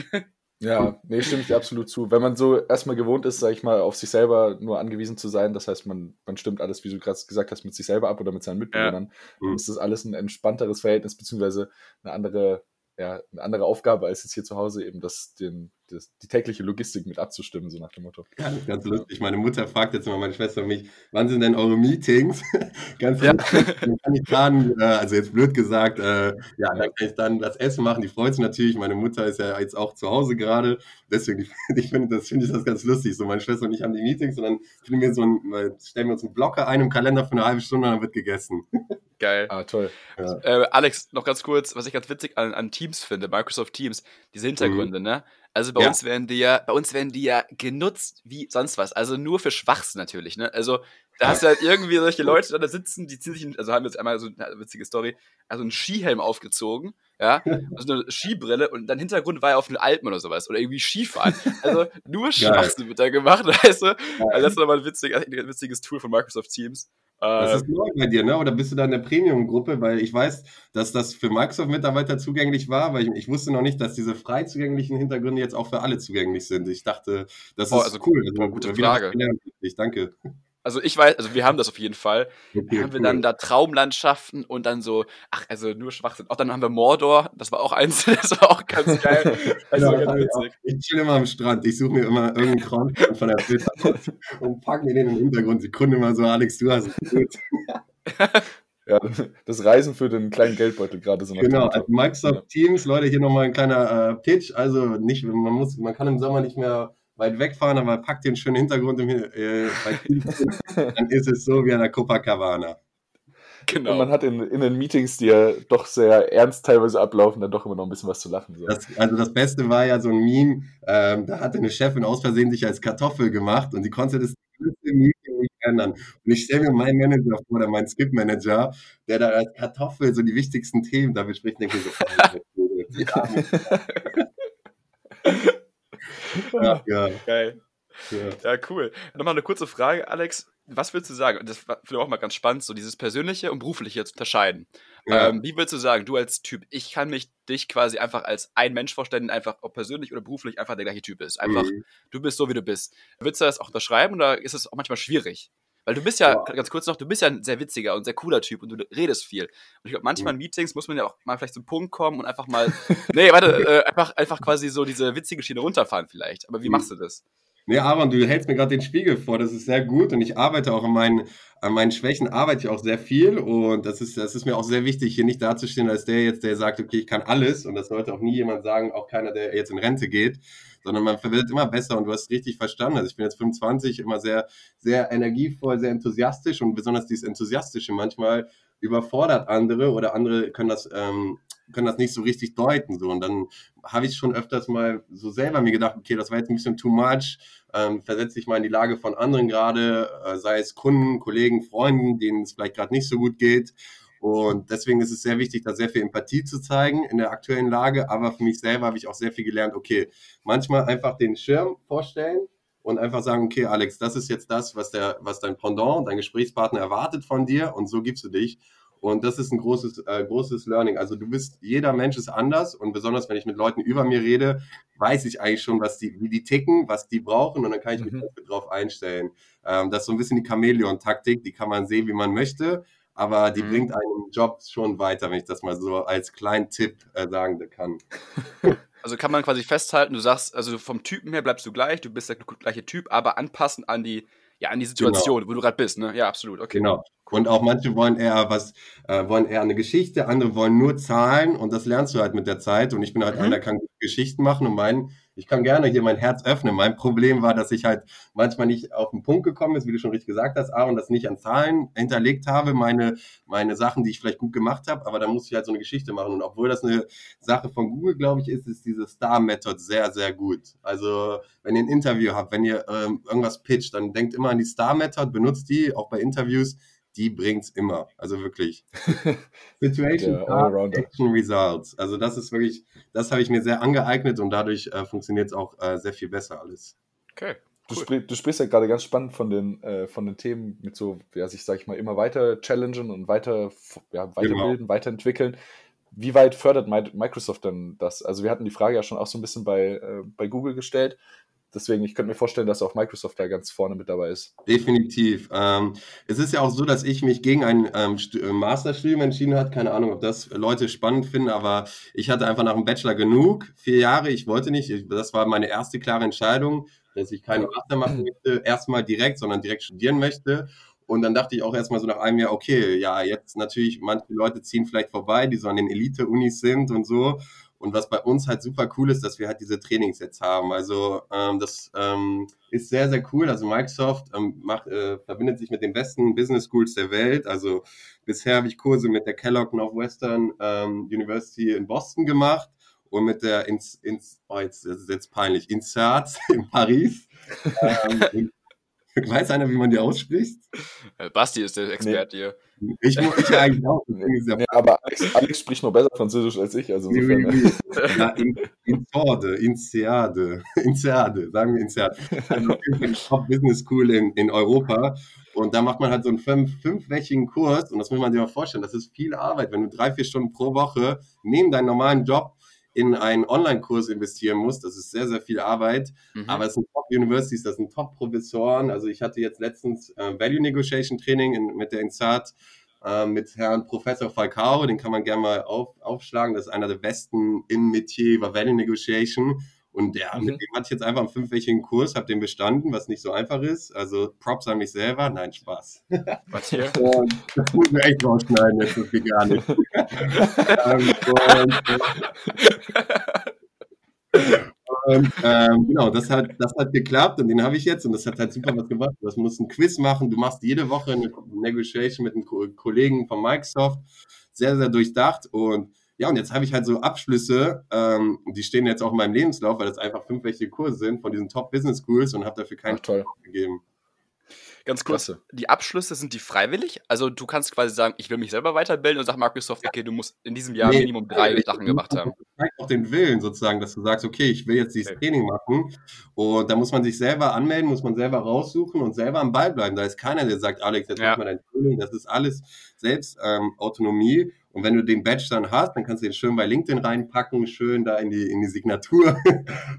Ja, nee, stimme ich dir absolut zu. Wenn man so erstmal gewohnt ist, sag ich mal, auf sich selber nur angewiesen zu sein, das heißt, man, man stimmt alles, wie du gerade gesagt hast, mit sich selber ab oder mit seinen Mitbewohnern, ja. dann mhm. ist das alles ein entspannteres Verhältnis, beziehungsweise eine andere ja, eine andere Aufgabe als jetzt hier zu Hause, eben das, den, das, die tägliche Logistik mit abzustimmen, so nach dem Motto. Ganz, ganz lustig. Meine Mutter fragt jetzt immer meine Schwester und mich, wann sind denn eure Meetings? ganz ja. dann kann ich dann, äh, also jetzt blöd gesagt, äh, ja, dann kann ich dann das Essen machen. Die freut sich natürlich. Meine Mutter ist ja jetzt auch zu Hause gerade. Deswegen, ich finde das, find ich das ganz lustig. So, meine Schwester und ich haben die Meetings und dann wir so ein, stellen wir uns einen Blocker ein im Kalender für eine halbe Stunde und dann wird gegessen. Geil. Ah, toll. Ja. Äh, Alex, noch ganz kurz, was ich ganz witzig an, an Teams finde, Microsoft Teams, diese Hintergründe, mhm. ne? Also bei ja. uns werden die ja, bei uns werden die ja genutzt wie sonst was. Also nur für Schwachs natürlich, ne? Also da hast du halt irgendwie solche Leute da sitzen, die ziehen sich, also haben jetzt einmal so eine witzige Story, also einen Skihelm aufgezogen, ja, also eine Skibrille und dann Hintergrund war ja auf den Alpen oder sowas oder irgendwie Skifahren. Also nur Schwachsinn wird da gemacht, weißt du? Also das ist nochmal ein, witzig, ein witziges Tool von Microsoft Teams. Das ist ähm, neu bei dir, ne? Oder bist du da in der Premium-Gruppe? Weil ich weiß, dass das für Microsoft-Mitarbeiter zugänglich war, weil ich, ich, wusste noch nicht, dass diese frei zugänglichen Hintergründe jetzt auch für alle zugänglich sind. Ich dachte, das oh, ist also cool. Also, gute Frage. Ich danke. Also ich weiß, also wir haben das auf jeden Fall. Okay, haben wir dann da Traumlandschaften und dann so, ach, also nur Schwachsinn. Auch dann haben wir Mordor, das war auch eins, das war auch ganz geil. Also ja, ganz witzig. Ich chill immer am Strand, ich suche mir immer irgendeinen Kram von der Filter und pack mir den im Hintergrund. Sekunde mal so, Alex, du hast es gut. Ja, das Reisen für den kleinen Geldbeutel gerade so. Genau, also Microsoft Teams, Leute, hier nochmal ein kleiner äh, Pitch. Also nicht, man muss, man kann im Sommer nicht mehr weit wegfahren, aber packt den schönen Hintergrund im, äh, dann ist es so wie an der Copacabana. Genau. Und man hat in, in den Meetings, die ja doch sehr ernst teilweise ablaufen, dann doch immer noch ein bisschen was zu lachen. So. Das, also das Beste war ja so ein Meme, ähm, da hatte eine Chefin aus Versehen sich als Kartoffel gemacht und die konnte das ganze Meeting nicht ändern. Und ich stelle mir meinen Manager vor, oder meinen Skip-Manager, der da als Kartoffel so die wichtigsten Themen da bespricht, denke ich so, ja, ja. Geil. Ja. ja, cool. Nochmal eine kurze Frage, Alex. Was würdest du sagen? Das finde ich auch mal ganz spannend, so dieses Persönliche und Berufliche zu unterscheiden. Ja. Ähm, wie würdest du sagen, du als Typ, ich kann mich dich quasi einfach als ein Mensch vorstellen, einfach ob persönlich oder beruflich einfach der gleiche Typ ist. Einfach, mhm. du bist so, wie du bist. Würdest du das auch unterschreiben oder ist es auch manchmal schwierig? Weil du bist ja, ja, ganz kurz noch, du bist ja ein sehr witziger und sehr cooler Typ und du redest viel. Und ich glaube, manchmal in mhm. Meetings muss man ja auch mal vielleicht zum Punkt kommen und einfach mal, nee, warte, äh, einfach, einfach quasi so diese witzige Schiene runterfahren vielleicht. Aber wie mhm. machst du das? Nee, Aaron, du hältst mir gerade den Spiegel vor, das ist sehr gut und ich arbeite auch an meinen, an meinen Schwächen, arbeite ich auch sehr viel und das ist, das ist mir auch sehr wichtig, hier nicht dazustehen als der jetzt, der sagt, okay, ich kann alles und das sollte auch nie jemand sagen, auch keiner, der jetzt in Rente geht, sondern man wird immer besser und du hast richtig verstanden. Also ich bin jetzt 25, immer sehr, sehr energievoll, sehr enthusiastisch und besonders dieses Enthusiastische manchmal überfordert andere oder andere können das, ähm, können das nicht so richtig deuten. So. Und dann habe ich schon öfters mal so selber mir gedacht, okay, das war jetzt ein bisschen too much. Ähm, versetze dich mal in die Lage von anderen gerade, äh, sei es Kunden, Kollegen, Freunden, denen es vielleicht gerade nicht so gut geht. Und deswegen ist es sehr wichtig, da sehr viel Empathie zu zeigen in der aktuellen Lage. Aber für mich selber habe ich auch sehr viel gelernt, okay, manchmal einfach den Schirm vorstellen und einfach sagen, okay, Alex, das ist jetzt das, was, der, was dein Pendant, dein Gesprächspartner erwartet von dir und so gibst du dich. Und das ist ein großes, äh, großes Learning. Also du bist, jeder Mensch ist anders und besonders wenn ich mit Leuten über mir rede, weiß ich eigentlich schon, was die, wie die ticken, was die brauchen und dann kann ich mich mhm. darauf einstellen. Ähm, das ist so ein bisschen die Chamäleon-Taktik, die kann man sehen, wie man möchte aber die mhm. bringt einen Job schon weiter, wenn ich das mal so als kleinen Tipp äh, sagen kann. Also kann man quasi festhalten, du sagst, also vom Typen her bleibst du gleich, du bist der gleiche Typ, aber anpassen an die, ja, an die Situation, genau. wo du gerade bist, ne? Ja, absolut, okay. Genau. Und auch manche wollen eher was, äh, wollen eher eine Geschichte, andere wollen nur Zahlen und das lernst du halt mit der Zeit. Und ich bin halt mhm. einer, der kann Geschichten machen und mein ich kann gerne hier mein Herz öffnen. Mein Problem war, dass ich halt manchmal nicht auf den Punkt gekommen ist, wie du schon richtig gesagt hast, A, und das nicht an Zahlen hinterlegt habe, meine, meine Sachen, die ich vielleicht gut gemacht habe, aber da muss ich halt so eine Geschichte machen. Und obwohl das eine Sache von Google, glaube ich, ist, ist diese Star-Method sehr, sehr gut. Also, wenn ihr ein Interview habt, wenn ihr ähm, irgendwas pitcht, dann denkt immer an die Star-Method, benutzt die, auch bei Interviews die bringt's immer. Also wirklich. Situation, Action, Results. Also das ist wirklich, das habe ich mir sehr angeeignet und dadurch äh, funktioniert es auch äh, sehr viel besser alles. Okay. Du, sprich, du, sprichst ja gerade ganz spannend von den, äh, von den Themen mit so, ja, sich, sag ich mal, immer weiter challengen und weiter ja, weiterbilden, genau. weiterentwickeln. Wie weit fördert Microsoft denn das? Also wir hatten die Frage ja schon auch so ein bisschen bei, äh, bei Google gestellt. Deswegen, ich könnte mir vorstellen, dass auch Microsoft da ganz vorne mit dabei ist. Definitiv. Ähm, es ist ja auch so, dass ich mich gegen ein ähm, äh, Masterstudium entschieden habe. Keine Ahnung, ob das Leute spannend finden, aber ich hatte einfach nach dem Bachelor genug. Vier Jahre, ich wollte nicht. Das war meine erste klare Entscheidung, dass ich keine Master machen möchte, erstmal direkt, sondern direkt studieren möchte. Und dann dachte ich auch erstmal so nach einem Jahr, okay, ja, jetzt natürlich, manche Leute ziehen vielleicht vorbei, die so an den Elite-Unis sind und so. Und was bei uns halt super cool ist, dass wir halt diese Trainings jetzt haben. Also ähm, das ähm, ist sehr, sehr cool. Also Microsoft ähm, macht, äh, verbindet sich mit den besten Business Schools der Welt. Also bisher habe ich Kurse mit der Kellogg Northwestern ähm, University in Boston gemacht und mit der ins, ins oh jetzt, das ist jetzt peinlich, INSEAD in Paris. ähm, Weiß einer, wie man die ausspricht? Äh, Basti ist der Experte nee. hier. Ich, ich eigentlich auch. Nee, aber Alex, Alex, spricht noch besser Französisch als ich. Also insofern, oui, oui. Ja, in, in Sorde, in Seade, in Seade, sagen wir in Seade. Also die Top Business School in, in Europa. Und da macht man halt so einen fünf, fünfwöchigen Kurs. Und das muss man sich mal vorstellen. Das ist viel Arbeit, wenn du drei, vier Stunden pro Woche neben deinem normalen Job in einen Online-Kurs investieren musst. Das ist sehr, sehr viel Arbeit. Mhm. Aber es sind Top-Universities, das sind Top-Professoren. Also ich hatte jetzt letztens äh, Value Negotiation Training in, mit der INSAT äh, mit Herrn Professor Falcao. Den kann man gerne mal auf, aufschlagen. Das ist einer der besten im Metier über Value Negotiation. Und der, mhm. mit dem hatte ich jetzt einfach einen fünfwöchigen Kurs, habe den bestanden, was nicht so einfach ist. Also Props an mich selber. Nein, Spaß. Was hier? das muss mir echt rausschneiden, jetzt das geht gar nicht. ähm, und, und ähm, genau, das hat, das hat geklappt und den habe ich jetzt und das hat halt super was gemacht. Du musst ein Quiz machen, du machst jede Woche eine Negotiation mit einem Kollegen von Microsoft. Sehr, sehr durchdacht und ja, und jetzt habe ich halt so Abschlüsse, ähm, die stehen jetzt auch in meinem Lebenslauf, weil das einfach fünf welche Kurse sind von diesen Top Business Schools und habe dafür keinen Ach, toll. gegeben. Ganz kurz, Klasse. die Abschlüsse sind die freiwillig? Also du kannst quasi sagen, ich will mich selber weiterbilden und sag Microsoft, okay, du musst in diesem Jahr nee, Minimum drei nee, Sachen gemacht haben. Das zeigt auch den Willen sozusagen, dass du sagst, okay, ich will jetzt dieses okay. Training machen und da muss man sich selber anmelden, muss man selber raussuchen und selber am Ball bleiben. Da ist keiner, der sagt, Alex, jetzt ja. mach mal dein Training. Das ist alles selbst ähm, Autonomie und wenn du den Badge dann hast, dann kannst du den schön bei LinkedIn reinpacken, schön da in die, in die Signatur.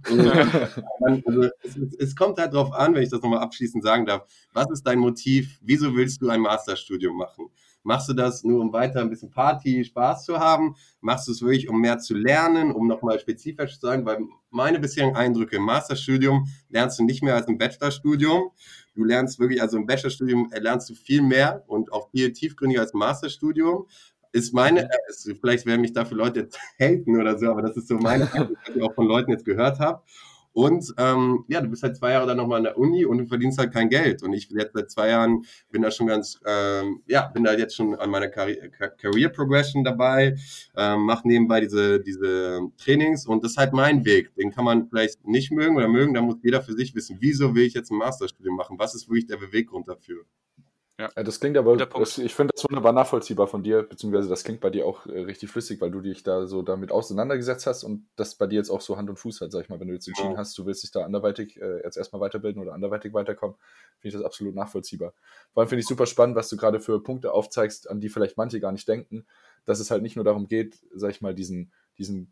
dann, also es, es, kommt halt drauf an, wenn ich das nochmal abschließend sagen darf, was ist dein Motiv? Wieso willst du ein Masterstudium machen? Machst du das nur, um weiter ein bisschen Party, Spaß zu haben? Machst du es wirklich, um mehr zu lernen, um nochmal spezifisch zu sagen? Weil meine bisherigen Eindrücke im Masterstudium lernst du nicht mehr als im Bachelorstudium. Du lernst wirklich, also im Bachelorstudium lernst du viel mehr und auch viel tiefgründiger als im Masterstudium ist meine, ist, vielleicht werden mich dafür Leute jetzt haten oder so, aber das ist so meine, was ich auch von Leuten jetzt gehört habe. Und ähm, ja, du bist halt zwei Jahre dann nochmal an der Uni und du verdienst halt kein Geld. Und ich jetzt seit zwei Jahren bin da schon ganz, ähm, ja, bin da jetzt schon an meiner Career, Career Progression dabei, ähm, mache nebenbei diese, diese Trainings und das ist halt mein Weg. Den kann man vielleicht nicht mögen oder mögen, da muss jeder für sich wissen, wieso will ich jetzt ein Masterstudium machen? Was ist wirklich der Beweggrund dafür? Ja. Das klingt aber, das, ich finde das wunderbar nachvollziehbar von dir, beziehungsweise das klingt bei dir auch äh, richtig flüssig, weil du dich da so damit auseinandergesetzt hast und das bei dir jetzt auch so Hand und Fuß hat, sag ich mal, wenn du jetzt entschieden ja. hast, du willst dich da anderweitig äh, jetzt erstmal weiterbilden oder anderweitig weiterkommen, finde ich das absolut nachvollziehbar. Vor allem finde ich super spannend, was du gerade für Punkte aufzeigst, an die vielleicht manche gar nicht denken, dass es halt nicht nur darum geht, sag ich mal, diesen, diesen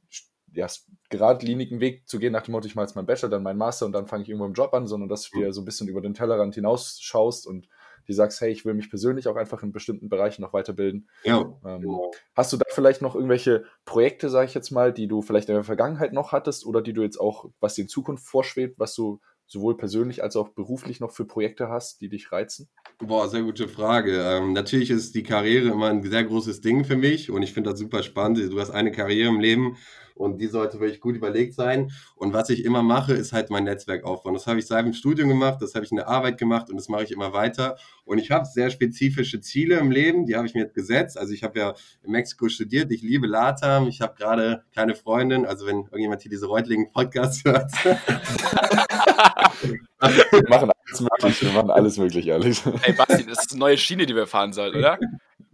ja, geradlinigen Weg zu gehen, nach dem Motto, ich mache jetzt meinen Bachelor, dann meinen Master und dann fange ich irgendwo im Job an, sondern dass du dir so ein bisschen über den Tellerrand hinausschaust und die sagst, hey, ich will mich persönlich auch einfach in bestimmten Bereichen noch weiterbilden. Ja. Ähm, genau. Hast du da vielleicht noch irgendwelche Projekte, sage ich jetzt mal, die du vielleicht in der Vergangenheit noch hattest oder die du jetzt auch, was dir in Zukunft vorschwebt, was du sowohl persönlich als auch beruflich noch für Projekte hast, die dich reizen? Boah, sehr gute Frage. Ähm, natürlich ist die Karriere immer ein sehr großes Ding für mich und ich finde das super spannend. Du hast eine Karriere im Leben und die sollte wirklich gut überlegt sein. Und was ich immer mache, ist halt mein Netzwerk aufbauen. Das habe ich seit dem Studium gemacht, das habe ich in der Arbeit gemacht und das mache ich immer weiter. Und ich habe sehr spezifische Ziele im Leben, die habe ich mir jetzt gesetzt. Also ich habe ja in Mexiko studiert, ich liebe Latam, ich habe gerade keine Freundin, also wenn irgendjemand hier diese Reutlingen Podcast hört. wir machen alles möglich, wir machen alles möglich, Alex. Ey Basti, das ist eine neue Schiene, die wir fahren sollen, oder?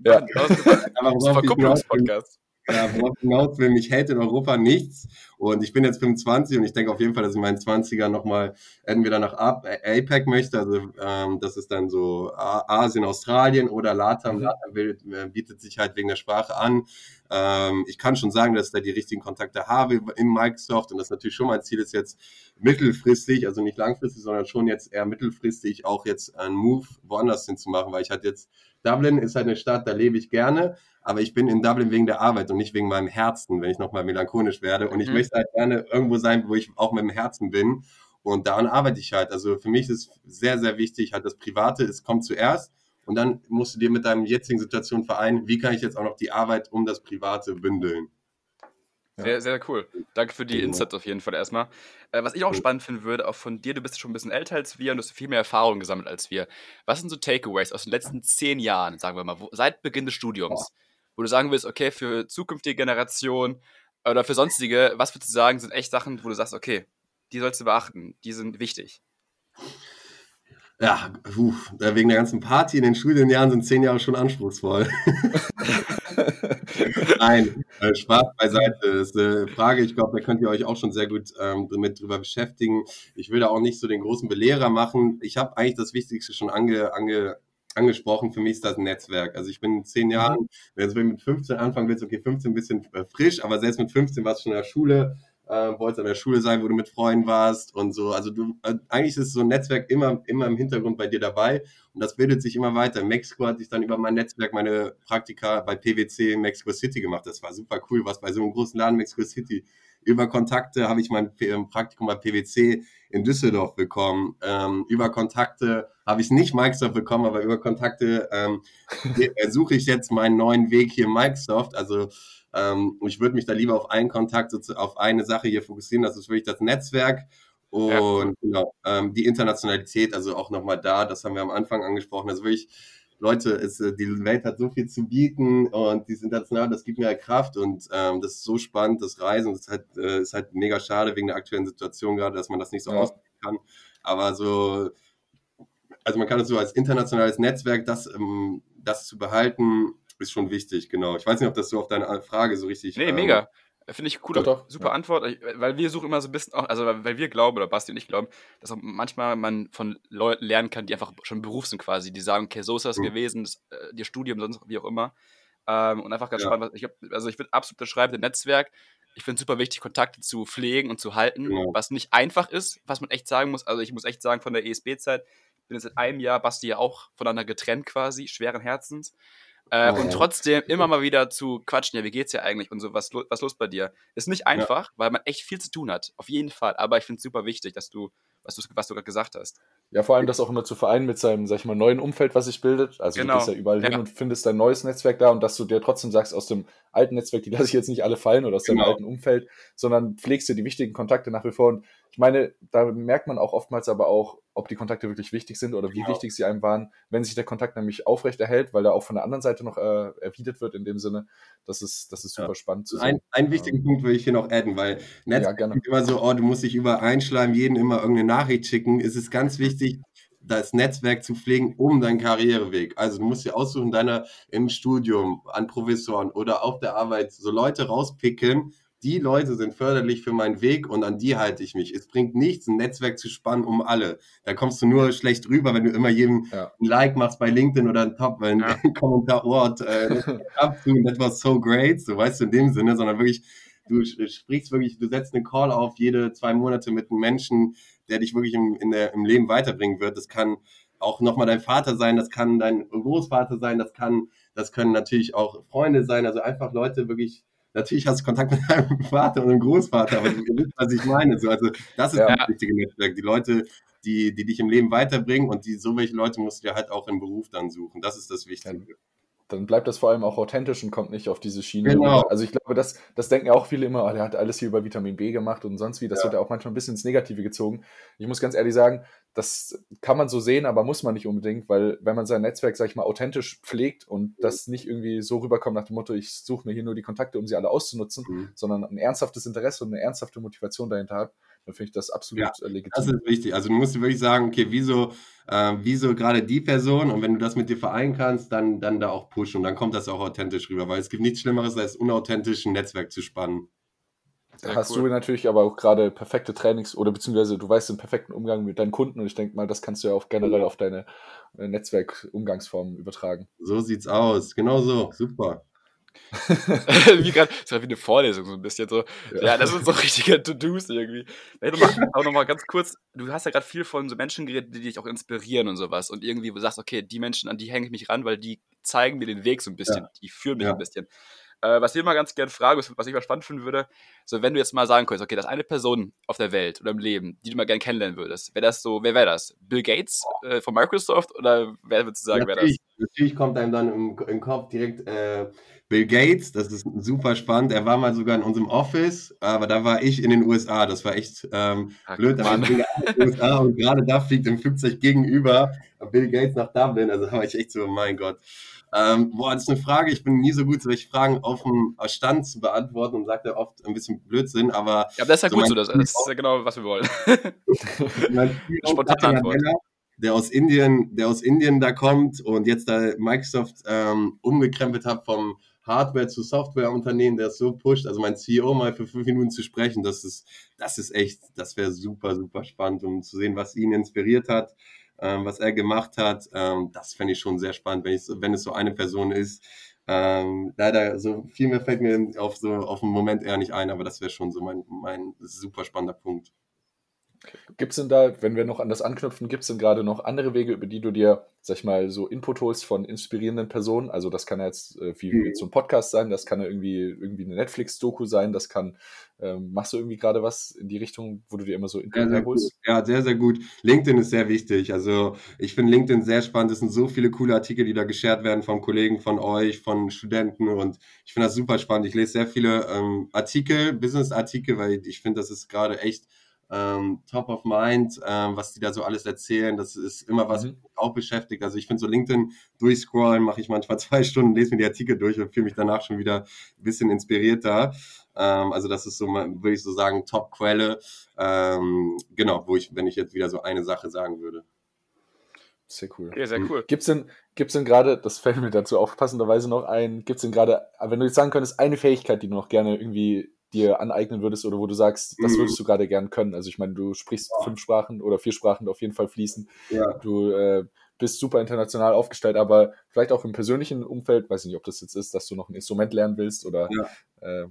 Ja. Das ist ein Verkupplungspodcast. Ja, worauf hinaus will, mich hält in Europa nichts. Und ich bin jetzt 25 und ich denke auf jeden Fall, dass ich in meinen 20ern nochmal entweder nach APEC möchte, also ähm, das ist dann so Asien, Australien oder LATAM. Mhm. LATAM äh, bietet sich halt wegen der Sprache an. Ähm, ich kann schon sagen, dass ich da die richtigen Kontakte habe in Microsoft und das natürlich schon mein Ziel ist jetzt mittelfristig, also nicht langfristig, sondern schon jetzt eher mittelfristig auch jetzt einen Move woanders hin zu machen, weil ich halt jetzt, Dublin ist halt eine Stadt, da lebe ich gerne, aber ich bin in Dublin wegen der Arbeit und nicht wegen meinem Herzen, wenn ich nochmal melancholisch werde und ich mhm. möchte halt gerne irgendwo sein, wo ich auch mit dem Herzen bin und daran arbeite ich halt. Also für mich ist sehr, sehr wichtig, halt das Private, es kommt zuerst und dann musst du dir mit deinem jetzigen Situation vereinen, wie kann ich jetzt auch noch die Arbeit um das Private bündeln. Sehr, sehr cool. Danke für die genau. Insights auf jeden Fall erstmal. Äh, was ich auch spannend finden würde, auch von dir, du bist schon ein bisschen älter als wir und du hast viel mehr Erfahrung gesammelt als wir. Was sind so Takeaways aus den letzten zehn Jahren, sagen wir mal, wo, seit Beginn des Studiums, wo du sagen willst, okay, für zukünftige Generationen oder für sonstige, was würdest du sagen, sind echt Sachen, wo du sagst, okay, die sollst du beachten, die sind wichtig? Ja, puh, wegen der ganzen Party in den Studienjahren sind zehn Jahre schon anspruchsvoll. Nein, äh, Spaß beiseite. Das ist eine Frage, ich glaube, da könnt ihr euch auch schon sehr gut ähm, mit drüber beschäftigen. Ich will da auch nicht so den großen Belehrer machen. Ich habe eigentlich das Wichtigste schon ange, ange, angesprochen. Für mich ist das ein Netzwerk. Also ich bin in zehn Jahren, wenn du mit 15 anfangen willst, okay, 15 ein bisschen äh, frisch, aber selbst mit 15 warst du schon in der Schule äh, wolltest an der Schule sein, wo du mit Freunden warst und so. Also du, äh, eigentlich ist so ein Netzwerk immer, immer im Hintergrund bei dir dabei und das bildet sich immer weiter. In Mexiko hatte ich dann über mein Netzwerk meine Praktika bei PwC in Mexico City gemacht. Das war super cool, was bei so einem großen Laden Mexico City. Über Kontakte habe ich mein Praktikum bei PwC in Düsseldorf bekommen. Ähm, über Kontakte habe ich nicht Microsoft bekommen, aber über Kontakte ähm, suche ich jetzt meinen neuen Weg hier in Microsoft. Also ähm, ich würde mich da lieber auf einen Kontakt, auf eine Sache hier fokussieren. Das ist wirklich das Netzwerk und ja. genau, ähm, die Internationalität, also auch nochmal da, das haben wir am Anfang angesprochen. Also wirklich, Leute, es, äh, die Welt hat so viel zu bieten und dieses International, das gibt mir halt Kraft und ähm, das ist so spannend, das Reisen. Das ist halt, äh, ist halt mega schade wegen der aktuellen Situation gerade, dass man das nicht so ja. ausprobieren kann. Aber so, also man kann es so als internationales Netzwerk, das, ähm, das zu behalten, ist schon wichtig, genau. Ich weiß nicht, ob das so auf deine Frage so richtig. Nee, ähm, mega. Finde ich cool. Super ja. Antwort, weil wir suchen immer so ein bisschen, auch, also weil wir glauben, oder Basti und ich glauben, dass auch manchmal man von Leuten lernen kann, die einfach schon Beruf sind quasi, die sagen, okay, so ist das mhm. gewesen, das, äh, ihr Studium, sonst wie auch immer. Ähm, und einfach ganz ja. spannend, ich hab, also ich würde absolut beschreiben, Netzwerk, ich finde es super wichtig, Kontakte zu pflegen und zu halten, genau. was nicht einfach ist, was man echt sagen muss. Also ich muss echt sagen, von der ESB-Zeit, bin jetzt seit einem Jahr, Basti ja auch voneinander getrennt quasi, schweren Herzens. Äh, oh, und trotzdem immer mal wieder zu quatschen, ja, wie geht's dir eigentlich und so, was, was los bei dir? Ist nicht einfach, ja. weil man echt viel zu tun hat, auf jeden Fall. Aber ich finde es super wichtig, dass du, was du, was du gerade gesagt hast. Ja, vor allem das auch immer zu vereinen mit seinem, sag ich mal, neuen Umfeld, was sich bildet. Also genau. du gehst ja überall ja. hin und findest dein neues Netzwerk da und dass du dir trotzdem sagst, aus dem alten Netzwerk, die lasse ich jetzt nicht alle fallen oder aus genau. deinem alten Umfeld, sondern pflegst dir die wichtigen Kontakte nach wie vor. Und ich meine, da merkt man auch oftmals aber auch, ob die Kontakte wirklich wichtig sind oder wie genau. wichtig sie einem waren, wenn sich der Kontakt nämlich aufrecht erhält, weil da auch von der anderen Seite noch äh, erwidert wird in dem Sinne. Das ist, das ist super ja. spannend zu sehen. Ein, einen wichtigen Punkt will ich hier noch adden, weil Netzwerk ja, immer so, oh, du musst dich über einschleimen, jeden immer irgendeine Nachricht schicken. Es ist ganz wichtig, das Netzwerk zu pflegen um deinen Karriereweg. Also du musst dir aussuchen, deiner im Studium, an Professoren oder auf der Arbeit so Leute rauspicken, die Leute sind förderlich für meinen Weg und an die halte ich mich. Es bringt nichts, ein Netzwerk zu spannen um alle. Da kommst du nur schlecht rüber, wenn du immer jedem ja. ein Like machst bei LinkedIn oder ein Top, wenn ja. ein Kommentar, oh, äh, that was so great, so weißt du in dem Sinne, sondern wirklich, du sprichst wirklich, du setzt einen Call auf jede zwei Monate mit einem Menschen, der dich wirklich im, der, im Leben weiterbringen wird. Das kann auch nochmal dein Vater sein, das kann dein Großvater sein, das kann, das können natürlich auch Freunde sein, also einfach Leute wirklich natürlich hast du Kontakt mit deinem Vater und deinem Großvater, aber du wisst, was ich meine. So, also das ist ja. das wichtige Netzwerk. Die Leute, die, die dich im Leben weiterbringen und die, so welche Leute musst du dir halt auch im Beruf dann suchen. Das ist das Wichtige. Dann bleibt das vor allem auch authentisch und kommt nicht auf diese Schiene. Genau. Also ich glaube, das, das denken ja auch viele immer, oh, der hat alles hier über Vitamin B gemacht und sonst wie. Das ja. wird ja auch manchmal ein bisschen ins Negative gezogen. Ich muss ganz ehrlich sagen, das kann man so sehen, aber muss man nicht unbedingt, weil wenn man sein Netzwerk, sag ich mal, authentisch pflegt und mhm. das nicht irgendwie so rüberkommt nach dem Motto, ich suche mir hier nur die Kontakte, um sie alle auszunutzen, mhm. sondern ein ernsthaftes Interesse und eine ernsthafte Motivation dahinter hat, dann finde ich das absolut ja, äh, legitim. Das ist wichtig. Also du musst wirklich sagen, okay, wieso, äh, wieso gerade die Person und wenn du das mit dir vereinen kannst, dann, dann da auch pushen und dann kommt das auch authentisch rüber, weil es gibt nichts Schlimmeres, als unauthentisch ein Netzwerk zu spannen. Ja, hast cool. du natürlich aber auch gerade perfekte Trainings oder beziehungsweise du weißt den perfekten Umgang mit deinen Kunden und ich denke mal, das kannst du ja auch generell auf deine äh, Netzwerkumgangsformen übertragen. So sieht's aus, genau so, super. wie gerade, das ist gerade wie eine Vorlesung so ein bisschen so. Ja, ja das sind so richtige To-Dos irgendwie. Hey, noch mal, auch nochmal ganz kurz, du hast ja gerade viel von so Menschen geredet, die dich auch inspirieren und sowas und irgendwie wo du sagst, okay, die Menschen, an die hänge ich mich ran, weil die zeigen mir den Weg so ein bisschen, ja. die führen mich ja. ein bisschen. Äh, was ich immer ganz gerne frage, was ich mal spannend finden würde, so wenn du jetzt mal sagen könntest, okay, das ist eine Person auf der Welt oder im Leben, die du mal gerne kennenlernen würdest, wäre das so, wer wäre das? Bill Gates äh, von Microsoft oder wer würdest du sagen, wäre das? Natürlich kommt einem dann im, im Kopf direkt äh, Bill Gates, das ist super spannend. Er war mal sogar in unserem Office, aber da war ich in den USA. Das war echt ähm, Ach, blöd. Aber ich bin in den USA und gerade da fliegt im Flugzeug gegenüber Bill Gates nach Dublin. Also da war ich echt so, mein Gott. Ähm, boah, das ist eine Frage, ich bin nie so gut, solche Fragen auf dem Stand zu beantworten und sagt ja oft ein bisschen Blödsinn, aber. Ja, aber das ist ja so gut so, das, das, ist ja genau, was wir wollen. Spontane Antwort. Der aus Indien, der aus Indien da kommt und jetzt da Microsoft ähm, umgekrempelt hat vom Hardware zu Softwareunternehmen, der es so pusht. Also mein CEO mal für fünf Minuten zu sprechen, das ist, das ist echt, das wäre super, super spannend, um zu sehen, was ihn inspiriert hat was er gemacht hat. Ähm, das fände ich schon sehr spannend, wenn, ich, wenn es so eine Person ist. Ähm, leider, so viel mehr fällt mir auf so auf den Moment eher nicht ein, aber das wäre schon so mein, mein super spannender Punkt. Gibt es denn da, wenn wir noch an das anknüpfen, gibt es denn gerade noch andere Wege, über die du dir, sag ich mal, so Input holst von inspirierenden Personen? Also das kann ja jetzt äh, wie mhm. so ein Podcast sein, das kann ja irgendwie, irgendwie eine Netflix-Doku sein, das kann, ähm, machst du irgendwie gerade was in die Richtung, wo du dir immer so Input sehr, holst? Ja, sehr, sehr gut. LinkedIn ist sehr wichtig. Also ich finde LinkedIn sehr spannend. Es sind so viele coole Artikel, die da geshared werden von Kollegen, von euch, von Studenten und ich finde das super spannend. Ich lese sehr viele ähm, Artikel, Business-Artikel, weil ich finde, das ist gerade echt ähm, top of mind, ähm, was die da so alles erzählen. Das ist immer was, mhm. mich auch beschäftigt. Also ich finde so LinkedIn durchscrollen, mache ich manchmal zwei Stunden, lese mir die Artikel durch und fühle mich danach schon wieder ein bisschen inspirierter. Ähm, also das ist so, würde ich so sagen, Top-Quelle. Ähm, genau, wo ich, wenn ich jetzt wieder so eine Sache sagen würde. Sehr cool. Ja, sehr cool. Gibt es denn, gibt's denn gerade, das fällt mir dazu auch passenderweise noch ein, gibt es denn gerade, wenn du jetzt sagen könntest, eine Fähigkeit, die du noch gerne irgendwie dir aneignen würdest oder wo du sagst, das mhm. würdest du gerade gern können. Also ich meine, du sprichst ja. fünf Sprachen oder vier Sprachen auf jeden Fall fließen. Ja. Du äh, bist super international aufgestellt, aber vielleicht auch im persönlichen Umfeld, weiß ich nicht, ob das jetzt ist, dass du noch ein Instrument lernen willst oder ja. äh,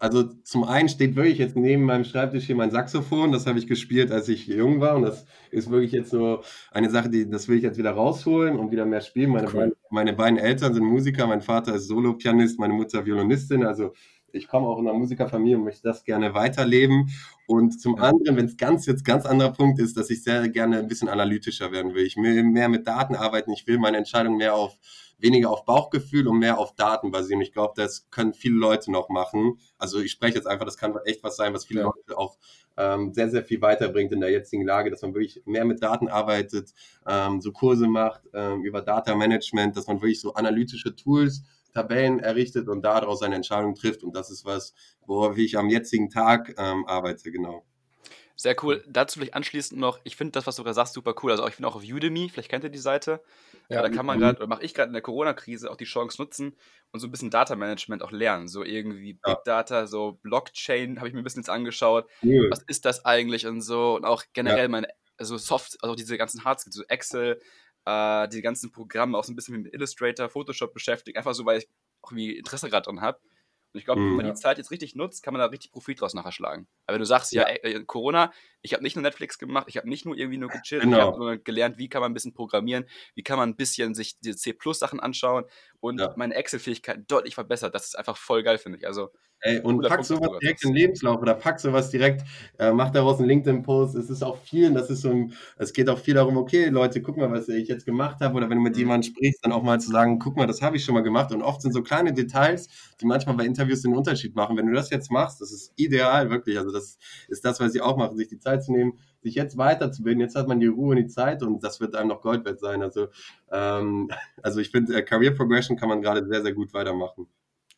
also zum einen steht wirklich jetzt neben meinem Schreibtisch hier mein Saxophon. Das habe ich gespielt, als ich jung war. Und das ist wirklich jetzt so eine Sache, die, das will ich jetzt wieder rausholen und wieder mehr spielen. Meine, cool. meine beiden Eltern sind Musiker. Mein Vater ist Solo-Pianist, meine Mutter Violinistin. Also ich komme auch in einer Musikerfamilie und möchte das gerne weiterleben. Und zum anderen, wenn es ganz jetzt ganz anderer Punkt ist, dass ich sehr gerne ein bisschen analytischer werden will. Ich will mehr mit Daten arbeiten. Ich will meine Entscheidung mehr auf weniger auf Bauchgefühl und mehr auf Daten basieren. Ich glaube, das können viele Leute noch machen. Also ich spreche jetzt einfach, das kann echt was sein, was viele ja. Leute auch ähm, sehr, sehr viel weiterbringt in der jetzigen Lage, dass man wirklich mehr mit Daten arbeitet, ähm, so Kurse macht ähm, über Data Management, dass man wirklich so analytische Tools Tabellen errichtet und daraus eine Entscheidung trifft. Und das ist was, worauf ich am jetzigen Tag ähm, arbeite, genau. Sehr cool. Dazu vielleicht anschließend noch, ich finde das, was du gerade sagst, super cool. Also ich bin auch auf Udemy, vielleicht kennt ihr die Seite. Ja, da kann man gerade, oder mache ich gerade in der Corona-Krise auch die Chance nutzen und so ein bisschen Data-Management auch lernen. So irgendwie Big ja. Data, so Blockchain habe ich mir ein bisschen jetzt angeschaut. Cool. Was ist das eigentlich und so. Und auch generell ja. meine, also Soft, also diese ganzen Hardskills, so Excel, äh, die ganzen Programme auch so ein bisschen mit Illustrator, Photoshop beschäftigt, einfach so, weil ich auch irgendwie Interesse gerade dran habe. Und ich glaube, mhm. wenn man die Zeit jetzt richtig nutzt, kann man da richtig Profit draus nachher schlagen. Aber wenn du sagst, ja, ja ey, Corona, ich habe nicht nur Netflix gemacht, ich habe nicht nur irgendwie nur gechillt, genau. ich habe gelernt, wie kann man ein bisschen programmieren, wie kann man ein bisschen sich die C-Plus-Sachen anschauen und ja. meine Excel-Fähigkeiten deutlich verbessert. Das ist einfach voll geil, finde ich. Also Ey, und pack sowas direkt in den Lebenslauf oder pack sowas direkt, äh, mach daraus einen LinkedIn-Post. Es ist auch vielen, das ist so ein, es geht auch viel darum, okay, Leute, guck mal, was ich jetzt gemacht habe. Oder wenn du mit mhm. jemandem sprichst, dann auch mal zu sagen, guck mal, das habe ich schon mal gemacht. Und oft sind so kleine Details, die manchmal bei Interviews den Unterschied machen. Wenn du das jetzt machst, das ist ideal, wirklich. Also das ist das, was sie auch machen, sich die Zeit zu nehmen, sich jetzt weiterzubilden. Jetzt hat man die Ruhe und die Zeit und das wird einem noch Gold wert sein. Also, ähm, also ich finde, äh, Career Progression kann man gerade sehr, sehr gut weitermachen.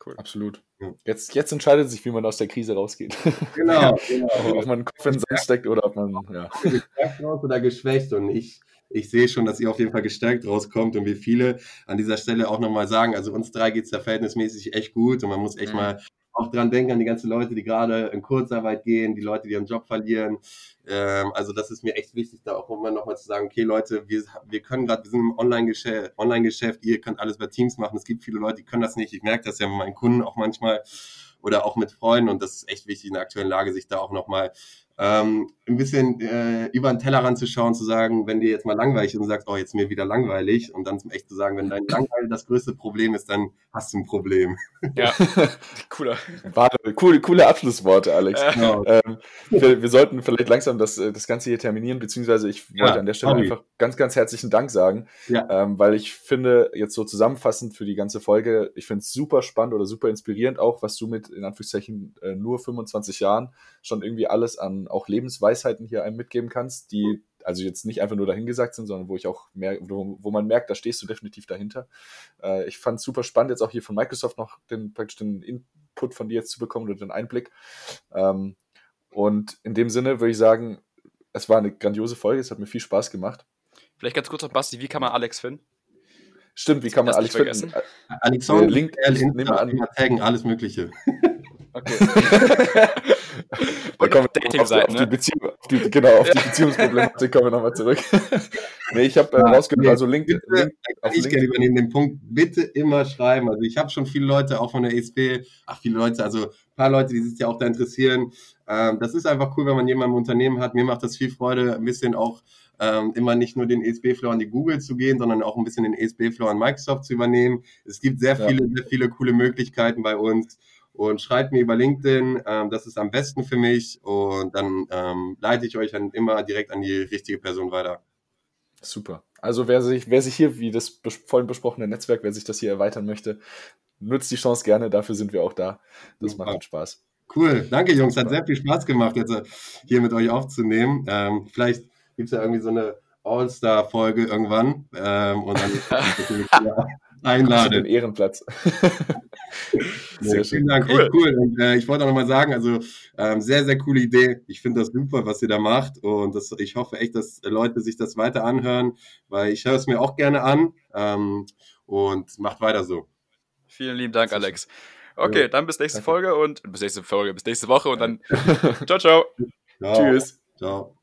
Cool. Absolut. Ja. Jetzt, jetzt entscheidet sich, wie man aus der Krise rausgeht. Genau, genau. ob man den Kopf in den Sand steckt oder ob man. Ja. Gestärkt raus oder geschwächt. Und ich, ich sehe schon, dass ihr auf jeden Fall gestärkt rauskommt und wie viele an dieser Stelle auch nochmal sagen, also uns drei geht es ja verhältnismäßig echt gut und man muss echt mhm. mal auch dran denken an die ganzen Leute, die gerade in Kurzarbeit gehen, die Leute, die ihren Job verlieren. Ähm, also das ist mir echt wichtig, da auch immer nochmal zu sagen, okay Leute, wir, wir können gerade, wir sind im Online-Geschäft, Online-Geschäft, ihr könnt alles bei Teams machen. Es gibt viele Leute, die können das nicht. Ich merke das ja mit meinen Kunden auch manchmal oder auch mit Freunden und das ist echt wichtig in der aktuellen Lage, sich da auch nochmal ähm, ein bisschen äh, über den Tellerrand zu schauen, zu sagen, wenn dir jetzt mal langweilig ist und sagst, oh, jetzt mir wieder langweilig und dann echt zu sagen, wenn dein Langweil das größte Problem ist, dann hast du ein Problem. Ja, cooler. Warte, coole, coole Abschlussworte, Alex. Ja. Genau. Ähm, wir, wir, sollten vielleicht langsam das, äh, das Ganze hier terminieren, beziehungsweise ich wollte ja, an der Stelle sorry. einfach ganz, ganz herzlichen Dank sagen, ja. ähm, weil ich finde, jetzt so zusammenfassend für die ganze Folge, ich finde es super spannend oder super inspirierend auch, was du mit, in Anführungszeichen, äh, nur 25 Jahren schon irgendwie alles an auch Lebensweisheiten hier einem mitgeben kannst, die also jetzt nicht einfach nur dahingesagt sind, sondern wo ich auch mehr, wo, wo man merkt, da stehst du definitiv dahinter. Äh, ich fand es super spannend, jetzt auch hier von Microsoft noch den, praktisch den Input von dir jetzt zu bekommen oder den Einblick. Ähm, und in dem Sinne würde ich sagen, es war eine grandiose Folge, es hat mir viel Spaß gemacht. Vielleicht ganz kurz noch, Basti, wie kann man Alex finden? Stimmt, wie kann man Alex finden? Alexander, Link, Link, taggen, alles Mögliche. Okay. da kommen wir auf, auf, die Beziehung, auf die, genau, auf die Beziehungsproblematik kommen wir nochmal zurück. nee, ich habe äh, rausgehört, also Link, bitte, Link ich gerne übernehmen den Punkt, bitte immer schreiben. Also ich habe schon viele Leute, auch von der ESP, ach viele Leute, also ein paar Leute, die sich ja auch da interessieren. Ähm, das ist einfach cool, wenn man jemanden im Unternehmen hat. Mir macht das viel Freude, ein bisschen auch ähm, immer nicht nur den ESB-Flow an die Google zu gehen, sondern auch ein bisschen den ESB-Flow an Microsoft zu übernehmen. Es gibt sehr viele, sehr viele coole Möglichkeiten bei uns und schreibt mir über LinkedIn, ähm, das ist am besten für mich und dann ähm, leite ich euch dann immer direkt an die richtige Person weiter. Super. Also wer sich, wer sich hier, wie das vorhin besprochene Netzwerk, wer sich das hier erweitern möchte, nutzt die Chance gerne, dafür sind wir auch da. Das Super. macht halt Spaß. Cool, danke Jungs, hat sehr viel Spaß gemacht, jetzt äh, hier mit euch aufzunehmen. Ähm, vielleicht gibt es ja irgendwie so eine All-Star-Folge irgendwann ähm, und dann einladen. Den Ehrenplatz. sehr ja, schön. Dank, cool. echt cool. Und, äh, ich wollte auch nochmal sagen, also ähm, sehr, sehr coole Idee. Ich finde das super, was ihr da macht und das, ich hoffe echt, dass Leute sich das weiter anhören, weil ich höre es mir auch gerne an ähm, und macht weiter so. Vielen lieben Dank, Alex. Okay, dann bis nächste Folge und bis nächste Folge, bis nächste Woche und dann ciao, ciao. ciao. Tschüss. Ciao.